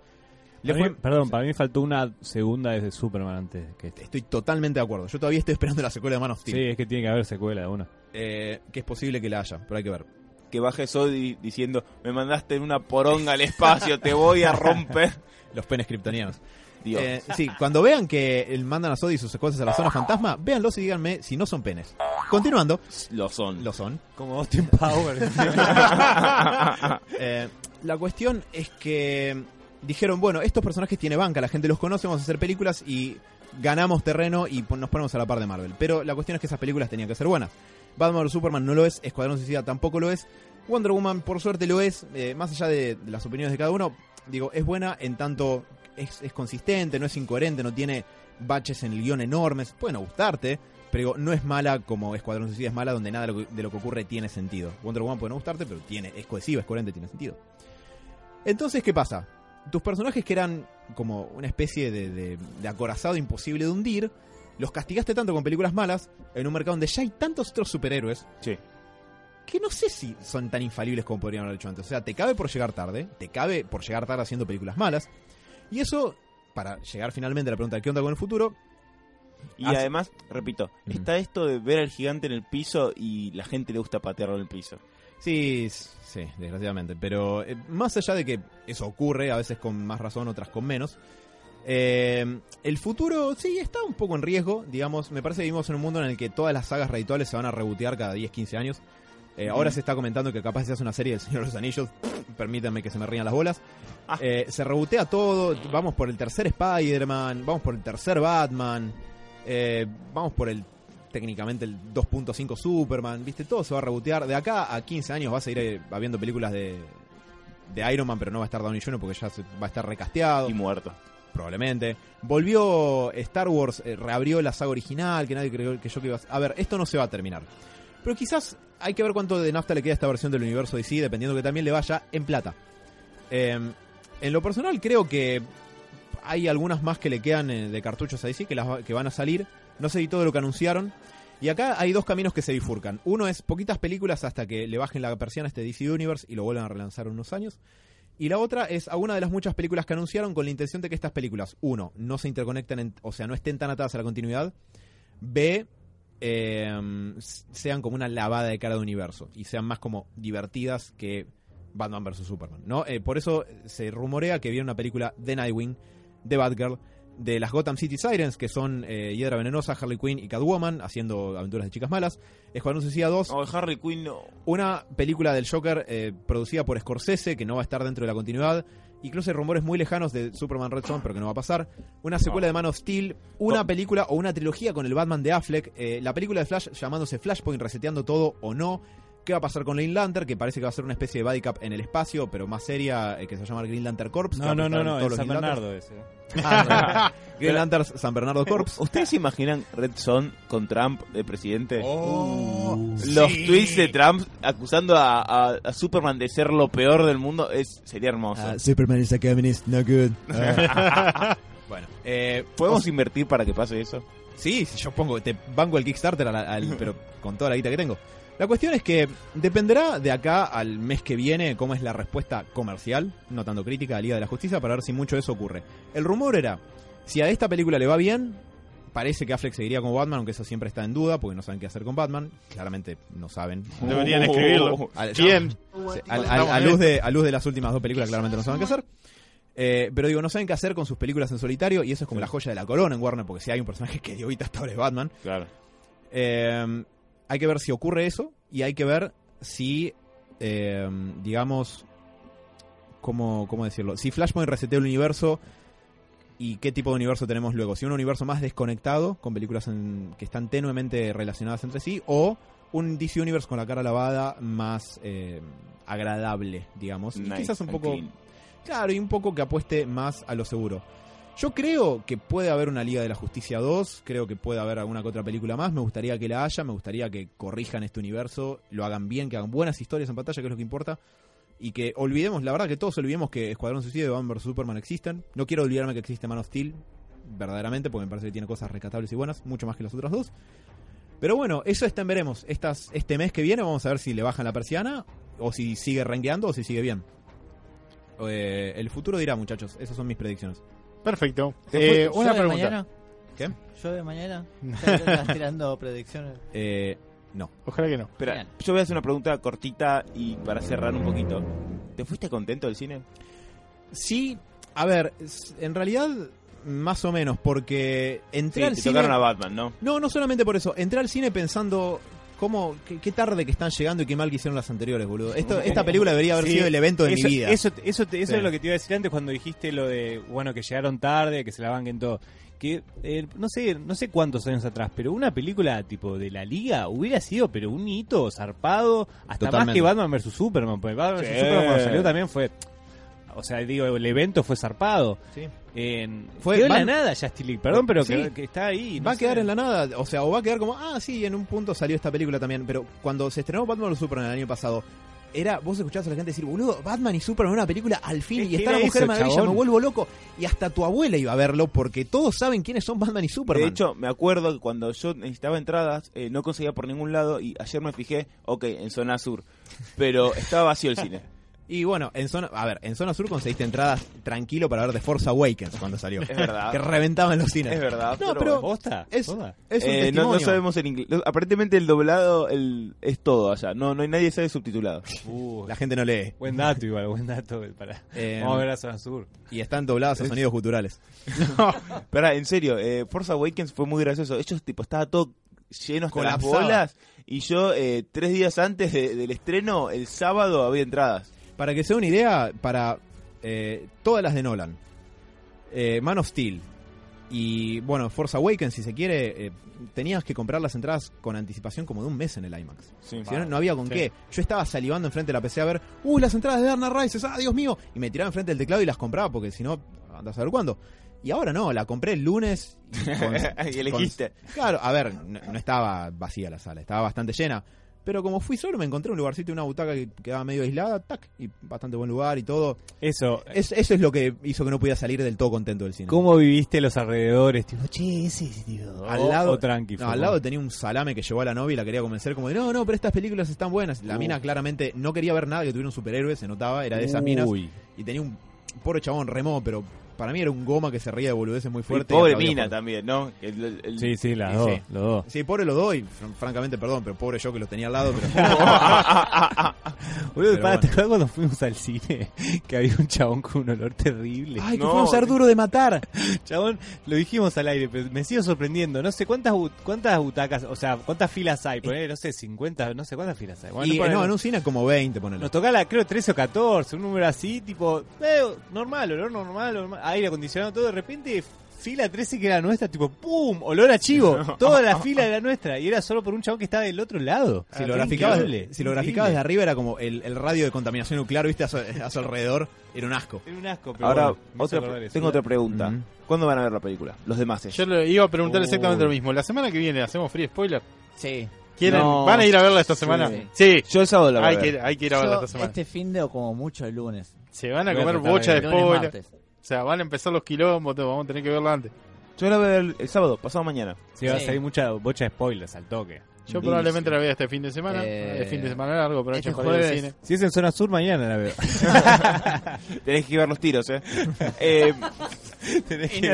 Le Para mí- fue- perdón, para mí faltó una segunda desde Superman antes que este. Estoy totalmente de acuerdo. Yo todavía estoy esperando la secuela de Man of Sí, es que tiene que haber secuela de una. Eh, que es posible que la haya, pero hay que ver. Que baje Sodi diciendo, me mandaste en una poronga al espacio, te voy a romper. [LAUGHS] Los penes kryptonianos. Dios. Eh, sí, cuando vean que el mandan a Sodi y sus secuaces a la zona fantasma, véanlos y díganme si no son penes. Continuando, Lo son. lo son. Como Austin Powers. [LAUGHS] Eh, la cuestión es que dijeron, bueno, estos personajes tiene banca, la gente los conoce, vamos a hacer películas y ganamos terreno y nos ponemos a la par de Marvel. Pero la cuestión es que esas películas tenían que ser buenas. Batman vs Superman no lo es, Escuadrón Suicida tampoco lo es, Wonder Woman por suerte lo es, eh, más allá de las opiniones de cada uno, digo, es buena en tanto es, es consistente, no es incoherente, no tiene baches en el guion enormes, puede no gustarte, pero digo, no es mala como Escuadrón Suicida es mala, donde nada de lo que ocurre tiene sentido. Wonder Woman puede no gustarte, pero tiene, es cohesiva, es coherente, tiene sentido. Entonces, ¿qué pasa? Tus personajes que eran como una especie de, de- de acorazado imposible de hundir, los castigaste tanto con películas malas en un mercado donde ya hay tantos otros superhéroes Sí. que no sé si son tan infalibles como podrían haber hecho antes. O sea, te cabe por llegar tarde, te cabe por llegar tarde haciendo películas malas, y eso, para llegar finalmente a la pregunta de qué onda con el futuro, Y Hace- además, repito, está esto de ver al gigante en el piso y la gente le gusta patearlo en el piso. Sí, sí, desgraciadamente. Pero eh, más allá de que eso ocurre, a veces con más razón, otras con menos. eh, el futuro sí está un poco en riesgo, digamos. Me parece que vivimos en un mundo en el que todas las sagas redituales se van a rebotear cada 10, 15 años. Eh, Ahora se está comentando que capaz se hace una serie del Señor de los Anillos. [LAUGHS] Permítanme que se me rían las bolas. Ah. Eh, se rebotea todo. Vamos por el tercer Spider-Man. Vamos por el tercer Batman. eh, vamos por el técnicamente el 2.5 Superman, ¿viste? Todo se va a rebotear. De acá a 15 años vas a ir eh, habiendo películas de, de Iron Man, pero no va a estar Downey Jr. porque ya se- va a estar recasteado, Y muerto. probablemente. Volvió Star Wars, eh, reabrió la saga original, que nadie creyó que yo que iba a... A ver, esto no se va a terminar. Pero quizás hay que ver cuánto de nafta le queda a esta versión del universo DC, dependiendo que también le vaya en plata. Eh, en lo personal creo que hay algunas más que le quedan eh, de cartuchos a DC que, las, va- que van a salir. No sé si todo lo que anunciaron. Y acá hay dos caminos que se bifurcan. Uno es poquitas películas hasta que le bajen la persiana a este DC Universe y lo vuelvan a relanzar unos años. Y la otra es alguna de las muchas películas que anunciaron con la intención de que estas películas, uno, no se interconecten, en- o sea, no estén tan atadas a la continuidad. B, eh, sean como una lavada de cara de universo y sean más como divertidas que Batman vs. Superman, ¿no? Eh, por eso se rumorea que viene una película de Nightwing, de Batgirl, de las Gotham City Sirens, que son eh, Hiedra Venenosa, Harley Quinn y Catwoman, haciendo aventuras de chicas malas. Escuadrón Suicida 2, No, Harley Quinn no. una película del Joker eh, producida por Scorsese, que no va a estar dentro de la continuidad. Incluso hay rumores muy lejanos de Superman Red Son, pero que no va a pasar. Una secuela de Man of Steel, una No. película o una trilogía con el Batman de Affleck. eh, la película de Flash llamándose Flashpoint, reseteando todo o no. ¿Qué va a pasar con Green Lantern? Que parece que va a ser una especie de body cap en el espacio, pero más seria, eh, que se llama Green Lantern Corps. va No, a no, no, no, los San. Bernardo ese. [LAUGHS] Ah, [LAUGHS] Green Lantern San Bernardo Corps. [LAUGHS] ¿Ustedes se imaginan Red Son con Trump de presidente? Oh, Los sí. tweets de Trump acusando a, a- a Superman de ser lo peor del mundo es sería hermoso. Ah, Superman is a communist, no good. bueno, eh, ¿Podemos invertir para que pase eso? Sí, si yo pongo, te banco el Kickstarter, al- al- pero con toda la guita que tengo. La cuestión es que dependerá de acá al mes que viene cómo es la respuesta comercial, no tanto crítica, a la Liga de la Justicia, para ver si mucho de eso ocurre. El rumor era, si a esta película le va bien, parece que Affleck seguiría como Batman, aunque eso siempre está en duda, porque no saben qué hacer con Batman. Claramente no saben. Deberían escribirlo. Al- ¿Quién? Al- a, luz de, a luz de las últimas dos películas claramente no saben qué hacer. Eh, pero digo, no saben qué hacer con sus películas en solitario y eso es como la joya de la corona en Warner, porque si hay un personaje que dio guita hasta ahora es Batman. Claro. Eh, hay que ver si ocurre eso y hay que ver si, eh, digamos, ¿cómo, ¿cómo decirlo? Si Flashpoint resetea el universo y qué tipo de universo tenemos luego. Si un universo más desconectado, con películas en- que están tenuemente relacionadas entre sí, o un DC Universe con la cara lavada más eh, agradable, digamos. Y quizás un poco... clean. Claro, y un poco que apueste más a lo seguro. Yo creo que puede haber una Liga de la Justicia 2, creo que puede haber alguna que otra película más, me gustaría que la haya, me gustaría que corrijan este universo, lo hagan bien, que hagan buenas historias en pantalla, que es lo que importa, y que olvidemos, la verdad que todos olvidemos que Escuadrón Suicida y Batman Superman existen. No quiero olvidarme que existe Man of Steel, verdaderamente, porque me parece que tiene cosas rescatables y buenas, mucho más que las otras dos. Pero bueno, eso está en veremos. Este mes que viene vamos a ver si le bajan la persiana, o si sigue rengueando, o si sigue bien. Eh, el futuro dirá, muchachos. Esas son mis predicciones. Perfecto. ¿Llueve Eh, una pregunta. mañana? ¿Qué? ¿Llueve mañana? [LAUGHS] Ya estás tirando predicciones. Eh, no. Ojalá que no. Bien. yo voy a hacer una pregunta cortita y para cerrar un poquito. ¿Te fuiste contento del cine? Sí, a ver, en realidad, más o menos, porque entré Sí, al te cine. tocaron a Batman, ¿no? No, no solamente por eso. Entré al cine pensando. ¿Cómo, qué, qué tarde que están llegando y qué mal que hicieron las anteriores, boludo. Esto, esta película debería haber Sí, sido el evento de eso, mi vida. Eso, eso, eso Sí. es lo que te iba a decir antes cuando dijiste lo de, bueno, que llegaron tarde, que se la banquen todo. Que, eh, no sé no sé cuántos años atrás, pero una película tipo de la Liga hubiera sido, pero un hito zarpado, hasta más que Batman vs Superman. Porque Batman vs Sí. Superman cuando salió también fue, o sea, digo, el evento fue zarpado. Sí. En, Fue- quedó en la nada Justice League, perdón, pero Sí. que, que está ahí. va a quedar en la nada, o sea, o va a quedar como, ah, sí, en un punto salió esta película también, pero cuando se estrenó Batman vs Superman el año pasado, era, vos escuchabas a la gente decir, boludo, Batman y Superman una película al fin, Es y está la Mujer eso, Maravilla, chabón. me vuelvo loco, y hasta tu abuela iba a verlo, porque todos saben quiénes son Batman y Superman. De hecho, me acuerdo que cuando yo necesitaba entradas, eh, no conseguía por ningún lado y ayer me fijé, ok, en zona sur, pero estaba vacío el cine. [LAUGHS] Y bueno, en zona, a ver, en zona sur conseguiste entradas tranquilo para ver The Force Awakens cuando salió. Es verdad. que reventaban los cines. Es verdad, No, pero pero ¿Posta? es, ¿Posta? es un Eh, no, testimonio. no sabemos en inglés. Aparentemente el doblado el, es todo allá. No, no hay nadie sabe subtitulado. Uh, La gente no lee. Buen dato igual, buen dato. Para... Eh, Vamos a ver a Zona Sur. Y están dobladas a sonidos guturales. [LAUGHS] Pero en serio, eh, Force Awakens fue muy gracioso. Ellos, tipo, estaba todo lleno hasta las Colapsaba. bolas. Y yo, eh, tres días antes de- del estreno, el sábado, había entradas. Para que se dé una idea, para eh, todas las de Nolan, eh, Man of Steel y, bueno, Force Awakens, si se quiere, eh, tenías que comprar las entradas con anticipación como de un mes en el IMAX. Sí. Si no, no había con Sí. qué. Yo estaba salivando enfrente de la PC a ver, ¡uh, las entradas de Dark Rises! ¡Ah, Dios mío! Y me tiraba enfrente del teclado y las compraba porque si no, andas a ver cuándo. Y ahora no, la compré el lunes. y [LAUGHS] con- y elegiste. con- claro, a ver, no, no estaba vacía la sala, estaba bastante llena. Pero como fui solo, me encontré un lugarcito, una butaca que quedaba medio aislada, tac, y bastante buen lugar y todo. Eso, Es- eso es lo que hizo que no pudiera salir del todo contento del cine. ¿Cómo viviste los alrededores? Tipo, che, ese tío. Al lado, o tranqui. no, fue al lado tenía un salame que llevó a la novia y la quería convencer como de, no, no, pero estas películas están buenas. La Uh. mina claramente no quería ver nada que tuviera un superhéroe, se notaba, era de esas minas. Y tenía un pobre chabón remo, pero para mí era un goma que se reía de boludeces muy fuerte. y pobre mina también, ¿no? El- el- el- Sí, sí, las dos, sí. los dos. Sí, pobre los dos y fr- francamente perdón, pero pobre yo que los tenía al lado. Pero... [LAUGHS] Boludo, Pero pará, bueno. ¿te acuerdas cuando fuimos al cine? Que había un chabón con un olor terrible. Ay, que No, fue un ser duro de matar. Chabón, lo dijimos al aire, pero me sigo sorprendiendo. No sé cuántas bu- cuántas butacas, o sea, cuántas filas hay. Ponele, no sé, 50, no sé cuántas filas hay. Bueno, y ponele- no, en un cine como 20, ponele. Nos tocaba, creo, 13 o 14, un número así, tipo, eh, normal, olor normal, normal, aire acondicionado, todo. De repente, fila 13 que era nuestra, tipo, ¡pum! Olor a chivo. [LAUGHS] Toda la fila era nuestra. Y era solo por un chabón que estaba del otro lado. Si Ah, lo, graficabas, si lo graficabas de arriba era como el, el radio de contaminación nuclear, viste, a su, a su alrededor, era un asco. Era un asco, pero Ahora, bueno, otra, tengo otra pregunta. ¿Cuándo van a ver la película? Los demás. Yo le iba a preguntar exactamente lo mismo. La semana que viene hacemos free spoiler. Sí. ¿Quieren? No. ¿Van a ir a verla esta semana? Sí. Sí. Yo el sábado la voy Hay a que, ver. hay que ir a verla Yo esta semana. este fin de o como mucho el lunes. Se van a comer bocha de spoiler. O sea, van a empezar los quilombos, vamos a tener que verla antes. Yo la voy a ver el, el sábado, pasado mañana. Sí, va a salir mucha bocha de spoilers al toque. Yo probablemente la vea este fin de semana. Eh, el fin de semana largo, pero este jueves. cine. Si es en zona sur, mañana la veo. [LAUGHS] Tenés que ver los tiros, ¿eh? [LAUGHS] eh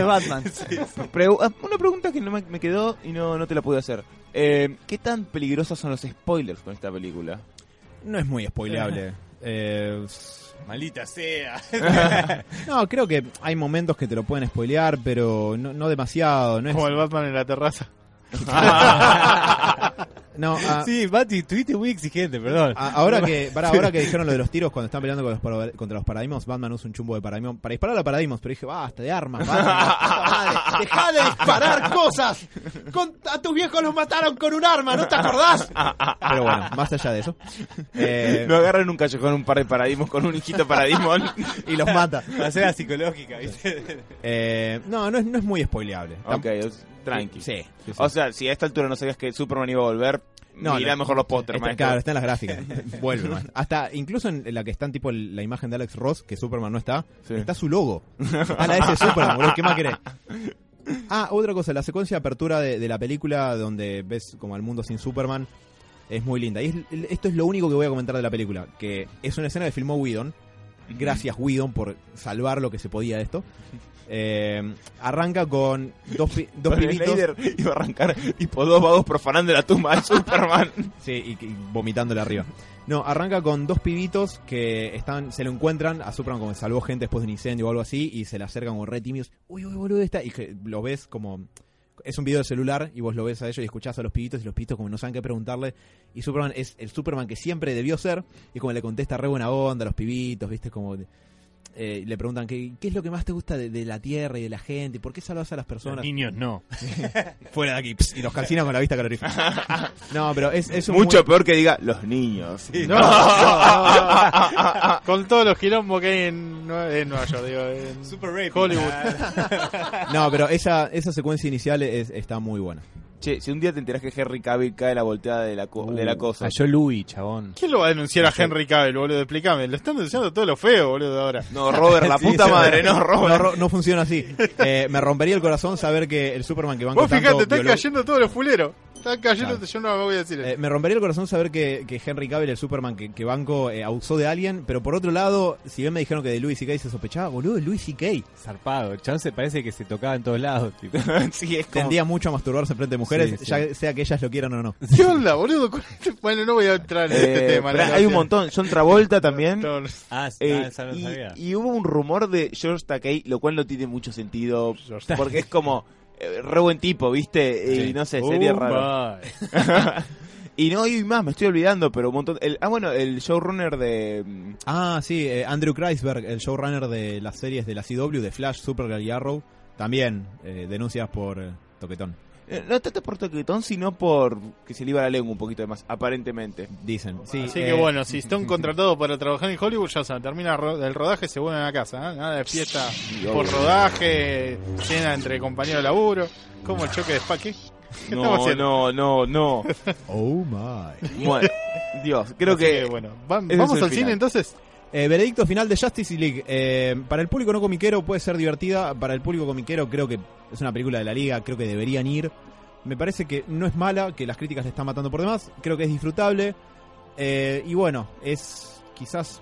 Batman. [LAUGHS] pregu- ah, una pregunta que no me, me quedó y no, no te la pude hacer. Eh, ¿Qué tan peligrosos son los spoilers con esta película? No es muy spoileable. Eh, Maldita sea. [LAUGHS] no, creo que hay momentos que te lo pueden spoilear, pero no, no demasiado. No es, Como el Batman en la terraza. [LAUGHS] [LAUGHS] No, a- [LAUGHS] Sí, Mati, estuviste muy exigente, perdón. a- ahora [LAUGHS] que para, ahora que dijeron lo de los tiros cuando están peleando con los contra los paradigmas, Batman usa un chumbo de paradigmas para disparar a paradigmas, pero dije, basta de armas, deja [LAUGHS] de disparar cosas. Con- a tus viejos los mataron con un arma, ¿no te acordás? Pero bueno, más allá de eso. eh, No agarran un callejón un par de paradigmas con un hijito paradigmón. y los mata. La psicológica, ¿viste? Eh, no, no es, no es muy spoileable. Tranqui. Sí, sí, sí. O sea, si a esta altura no sabías que Superman iba a volver, No, mirá no. mejor los pósters, Está- claro, está en las gráficas. [LAUGHS] Vuelve, man. Hasta incluso en la que está en tipo la imagen de Alex Ross, que Superman no está, está su logo. [LAUGHS] Está la S de Superman, boludo. ¿Qué más querés? Ah, otra cosa, la secuencia de apertura de, de la película donde ves como al mundo sin Superman es muy linda. Y es- esto es lo único que voy a comentar de la película, que es una escena que filmó Whedon. Gracias Whedon por salvar lo que se podía de esto. Eh, arranca con dos, pi- dos Con el pibitos. Snyder iba a arrancar tipo dos vagos profanando la tumba de Superman. [LAUGHS] Sí, y, y vomitándole arriba. No, arranca con dos pibitos que están, se lo encuentran a Superman como que salvó gente después de un incendio o algo así y se le acercan como re tímidos. Uy, uy, boludo, está. Y que lo ves como. Es un video de celular y vos lo ves a ellos y escuchás a los pibitos y los pibitos como no saben qué preguntarle. Y Superman es el Superman que siempre debió ser y como le contesta re buena onda a los pibitos, ¿viste? Como. Eh, le preguntan ¿qué, qué es lo que más te gusta de, de la tierra y de la gente, ¿por qué salvas a las Los personas? niños no. [LAUGHS] Fuera de aquí, pss, y los calcina con la vista calorífica. [LAUGHS] No, pero es, es un Mucho muy- peor que diga los niños. [LAUGHS] No, no, no. Con todos los quilombos que hay en, en Nueva York, digo, en Super. Hollywood. No, pero esa, esa secuencia inicial es- está muy buena. Che, si un día te enterás que Henry Cavill cae la volteada de la, co- de la cosa. Cayó Louis, chabón. ¿Quién lo va a denunciar a Henry Cavill, boludo? Explícame. Lo están denunciando todo lo feo, boludo, ahora. No, Robert, la Sí, puta madre, no, No, Robert. ro- no funciona así. Eh, me rompería el corazón saber que el Superman que banco Vos fíjate, están cayendo todos los fuleros. Están cayendo, Claro. yo no me voy a decir eso. Eh, me rompería el corazón saber que, que Henry Cavill, el Superman que, que banco, eh, abusó de alguien, pero por otro lado, si bien me dijeron que de Louis C.K. se sospechaba, boludo, Louis C.K. Zarpado. Se parece que se tocaba en todos lados. tipo. [LAUGHS] sí, es como... Tendía mucho a masturbarse frente de mujeres, Sí, ya sea que ellas lo quieran o no. ¿Qué onda, boludo? este- Bueno, no voy a entrar en este Eh, tema. pero hay un montón. John Travolta también. Ah, sí, Eh, ah, esa no y, sabía. y hubo un rumor de George Takei, lo cual no tiene mucho sentido, George porque es como re buen tipo, ¿viste? Y no sé, sería Oh, raro. y no hay más, me estoy olvidando, pero un montón. El, ah, bueno, el showrunner de. mm, Ah, sí, eh, Andrew Kreisberg, el showrunner de las series de la CW, de Flash, Supergirl y Arrow, también eh, denuncias por eh, toquetón. Eh, No tanto por toquetón, sino por que se le iba la lengua un poquito de más, aparentemente. Dicen. Sí, Así eh, que bueno, si están [LAUGHS] contratados para trabajar en Hollywood, ya saben, termina el rodaje, se vuelven a casa. ¿eh? Nada de fiesta por rodaje, cena entre compañeros de laburo. ¿Cómo el choque de spa? ¿Qué? [LAUGHS] ¿Qué estamos No, no, no, no. Oh my. Bueno, Dios, creo Así que. bueno, ¿vam- ese ¿vamos al cine entonces? Eh, veredicto final de Justice League. Eh, para el público no comiquero puede ser divertida. Para el público comiquero creo que es una película de la liga. Creo que deberían ir. Me parece que no es mala, que las críticas le están matando por demás. Creo que es disfrutable. Eh, y bueno, es quizás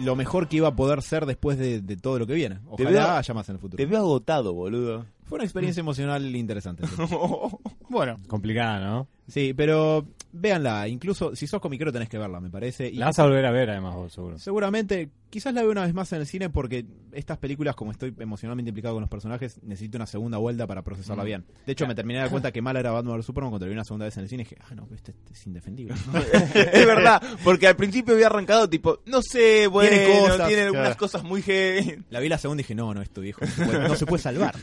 lo mejor que iba a poder ser después de, de todo lo que viene. Te Ojalá veo- haya más en el futuro. Te veo agotado, boludo. Fue una experiencia emocional interesante. sí. [LAUGHS] Bueno, Complicada, ¿no? Sí, pero véanla. Incluso si sos comiquero tenés que verla, me parece. Y La vas a volver a ver, además, vos, seguro. Seguramente, quizás la veo una vez más en el cine porque estas películas, como estoy emocionalmente implicado con los personajes, necesito una segunda vuelta para procesarla Mm. bien. De hecho, me terminé de dar cuenta [LAUGHS] que mala era Batman vs Superman cuando la vi una segunda vez en el cine y dije, ah, no, este, este es indefendible. [LAUGHS] es verdad, porque al principio había arrancado tipo, no sé, bueno, Tiene tiene, cosas, algunas claro. cosas muy heavy. la vi la segunda y dije, no, no, esto viejo, no se puede, no se puede salvar.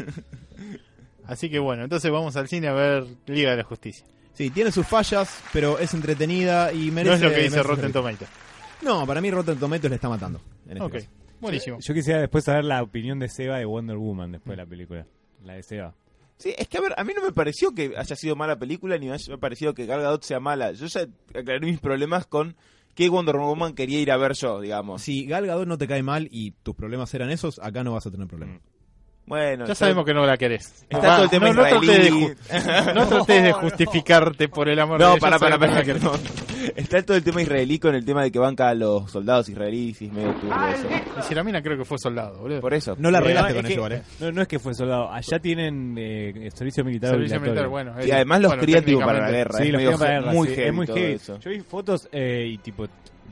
[LAUGHS] así que bueno, entonces vamos al cine a ver Liga de la Justicia. Sí, tiene sus fallas, pero es entretenida y merece... no es lo que dice Rotten Tomatoes. No, para mí Rotten Tomatoes le está matando. en este Ok, caso. buenísimo. Yo quisiera después saber la opinión de Seba de Wonder Woman después de la película. La de Seba. Sí, es que a ver, a mí no me pareció que haya sido mala película, ni me haya parecido que Gal Gadot sea mala. Yo ya aclaré mis problemas con qué Wonder Woman quería ir a ver yo, digamos. Si Gal Gadot no te cae mal y tus problemas eran esos, acá no vas a tener problemas. Bueno, Ya sabemos que no la querés. Está todo el tema no, no trates de, israelí. ju- [LAUGHS] no trates de justificarte por el amor de No, para, para, para. que no la no. Está todo el tema israelí con el tema de que banca a los soldados israelíes y es medio turbio eso. Y si la mina creo que fue soldado, boludo. Por eso. No la arreglaste no, con es eso, ¿vale? No, no es que fue soldado. Allá tienen eh, servicio militar Servicio militar, bueno. Y además los bueno, crían tipo para la guerra. Sí, es los medio para he- guerra, muy sí, heavy es muy heavy. eso. Yo vi fotos eh, y tipo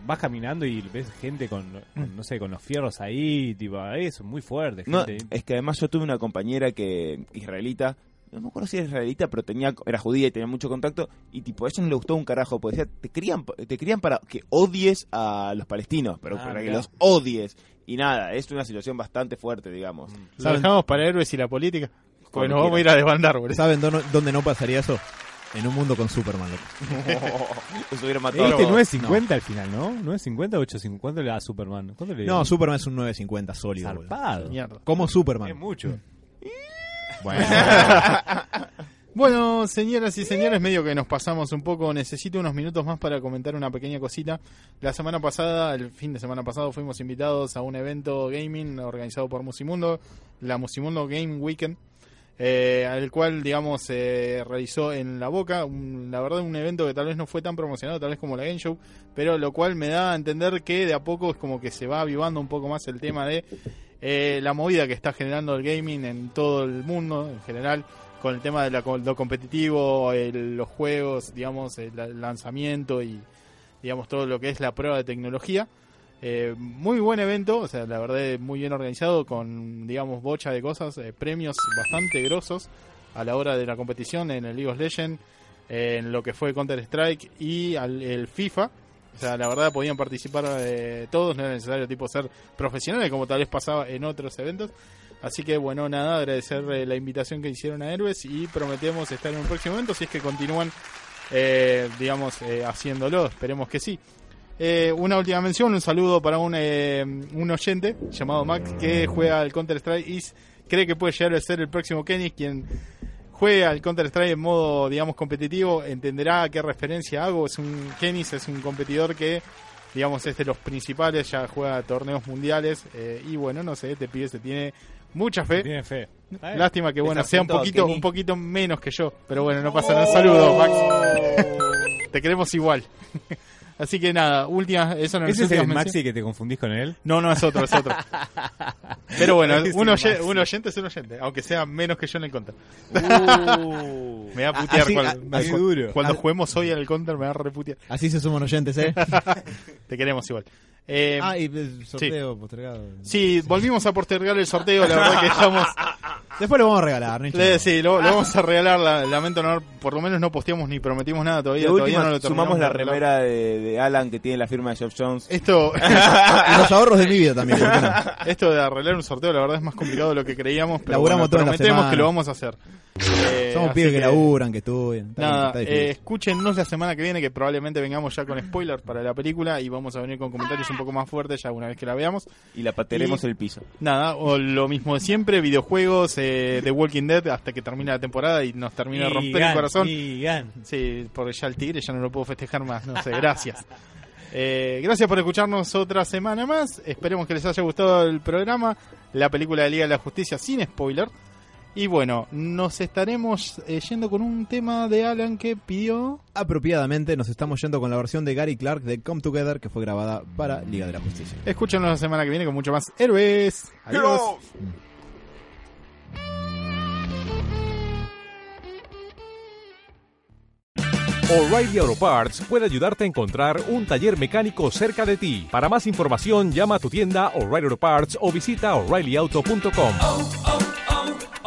vas caminando y ves gente con, con, no sé, con los fierros ahí, tipo, ahí es muy fuerte. No, gente. es que además yo tuve una compañera que israelita no me acuerdo si era israelita, pero tenía, era judía y tenía mucho contacto, y tipo, a ella no le gustó un carajo, porque decía, te crían, te crían para que odies a los palestinos, pero Ah, para que los odies. Y nada, es una situación bastante fuerte, digamos. Lo ¿Saben? dejamos para héroes y la política. Porque Cuando nos vamos a ir a desbandar. ¿Saben dónde, dónde no pasaría eso? En un mundo con Superman, loco. [LAUGHS] Eso hubiera matado. Este a- 950 al final, ¿no? 950 o 850. ¿Cuánto le da a Superman? ¿Cuánto le No, Superman es un 950 sólido. boludo. Zarpado. Como Es Superman. mucho. [LAUGHS] Bueno, [LAUGHS] Bueno, señoras y señores, medio que nos pasamos un poco. Necesito unos minutos más para comentar una pequeña cosita. La semana pasada, el fin de semana pasado, fuimos invitados a un evento gaming organizado por Musimundo, la Musimundo Game Weekend, eh, al cual, digamos, se realizó en La Boca. Un- la verdad, un evento que tal vez no fue tan promocionado, tal vez como la Game Show, pero lo cual me da a entender que de a poco es como que se va avivando un poco más el tema de eh, la movida que está generando el gaming en todo el mundo en general con el tema de la- lo competitivo, los juegos, digamos, el, el lanzamiento y digamos todo lo que es la prueba de tecnología. Eh, muy buen evento, o sea, la verdad muy bien organizado con, digamos, bocha de cosas, eh, premios bastante grosos a la hora de la competición en el League of Legends, eh, en lo que fue Counter Strike y al, el FIFA. O sea, la verdad podían participar todos, no era necesario tipo ser profesionales como tal vez pasaba en otros eventos. Así que bueno, nada, agradecer la invitación que hicieron a Héroes y prometemos estar en un próximo evento si es que continúan, digamos, haciéndolo. Esperemos que sí. Eh, una última mención, un saludo para un, eh, un oyente llamado Max que juega al Counter Strike y cree que puede llegar a ser el próximo Kenny quien juega al Counter Strike en modo, digamos, competitivo, entenderá a qué referencia hago. Es un Kenis, es un competidor que, digamos, es de los principales, ya juega torneos mundiales eh, y bueno, no sé, este pibe se tiene mucha fe. Tiene fe. Bien. Lástima que bueno sea un poquito, Kenny. un poquito menos que yo, pero bueno, no pasa nada. Un saludo, Max. Te queremos igual. [LAUGHS] Así que nada, última, eso no ¿Ese es el Maxi que te confundís con él? No, no es otro, es otro. [LAUGHS] Pero bueno, Es un, el oye- un oyente es un oyente, aunque sea menos que yo en el counter. Uh. [LAUGHS] Me va a putear así- cuando, así cuando Ah. juguemos hoy al counter, me va a reputear. así se suman oyentes, ¿eh? [LAUGHS] Te queremos igual. Eh, ah, y el sorteo postergado. sí, volvimos a postergar el sorteo, la verdad que estamos... [LAUGHS] Después lo vamos a regalar, ¿no? Le- sí, lo, lo vamos a regalar, la- lamento no, haber- por lo menos no posteamos ni prometimos nada todavía. De todavía última, no lo sumamos la remera de, de Alan que tiene la firma de Jeff Jones. Esto, [LAUGHS] Y los ahorros de mi vida también, [LAUGHS] esto de arreglar un sorteo, la verdad es más complicado de lo que creíamos, pero Laburamos bueno, prometemos que lo vamos a hacer. Eh, Somos pibes que, laburan, que estudian. Nada, está eh, escúchenos la semana que viene que probablemente vengamos ya con spoilers para la película y vamos a venir con comentarios un poco más fuertes ya una vez que la veamos. Y la patearemos Y- el piso. Nada, o lo mismo de siempre, videojuegos, eh, The Walking Dead hasta que termine la temporada y nos termine de romper el corazón. Sí, porque ya el tigre ya no lo puedo festejar más, no sé, gracias. [LAUGHS] Eh, gracias por escucharnos otra semana más. Esperemos que les haya gustado el programa, la película de Liga de la Justicia sin spoiler. Y bueno, nos estaremos eh, yendo con un tema de Alan que pidió. Apropiadamente nos estamos yendo con la versión de Gary Clark de Come Together que fue grabada para Liga de la Justicia. Escúchenos la semana que viene con mucho más héroes. Adiós. O'Reilly Auto Parts puede ayudarte a encontrar un taller mecánico cerca de ti. Para más información, llama a tu tienda O'Reilly Auto Parts o visita oreillyauto.com. oh, oh,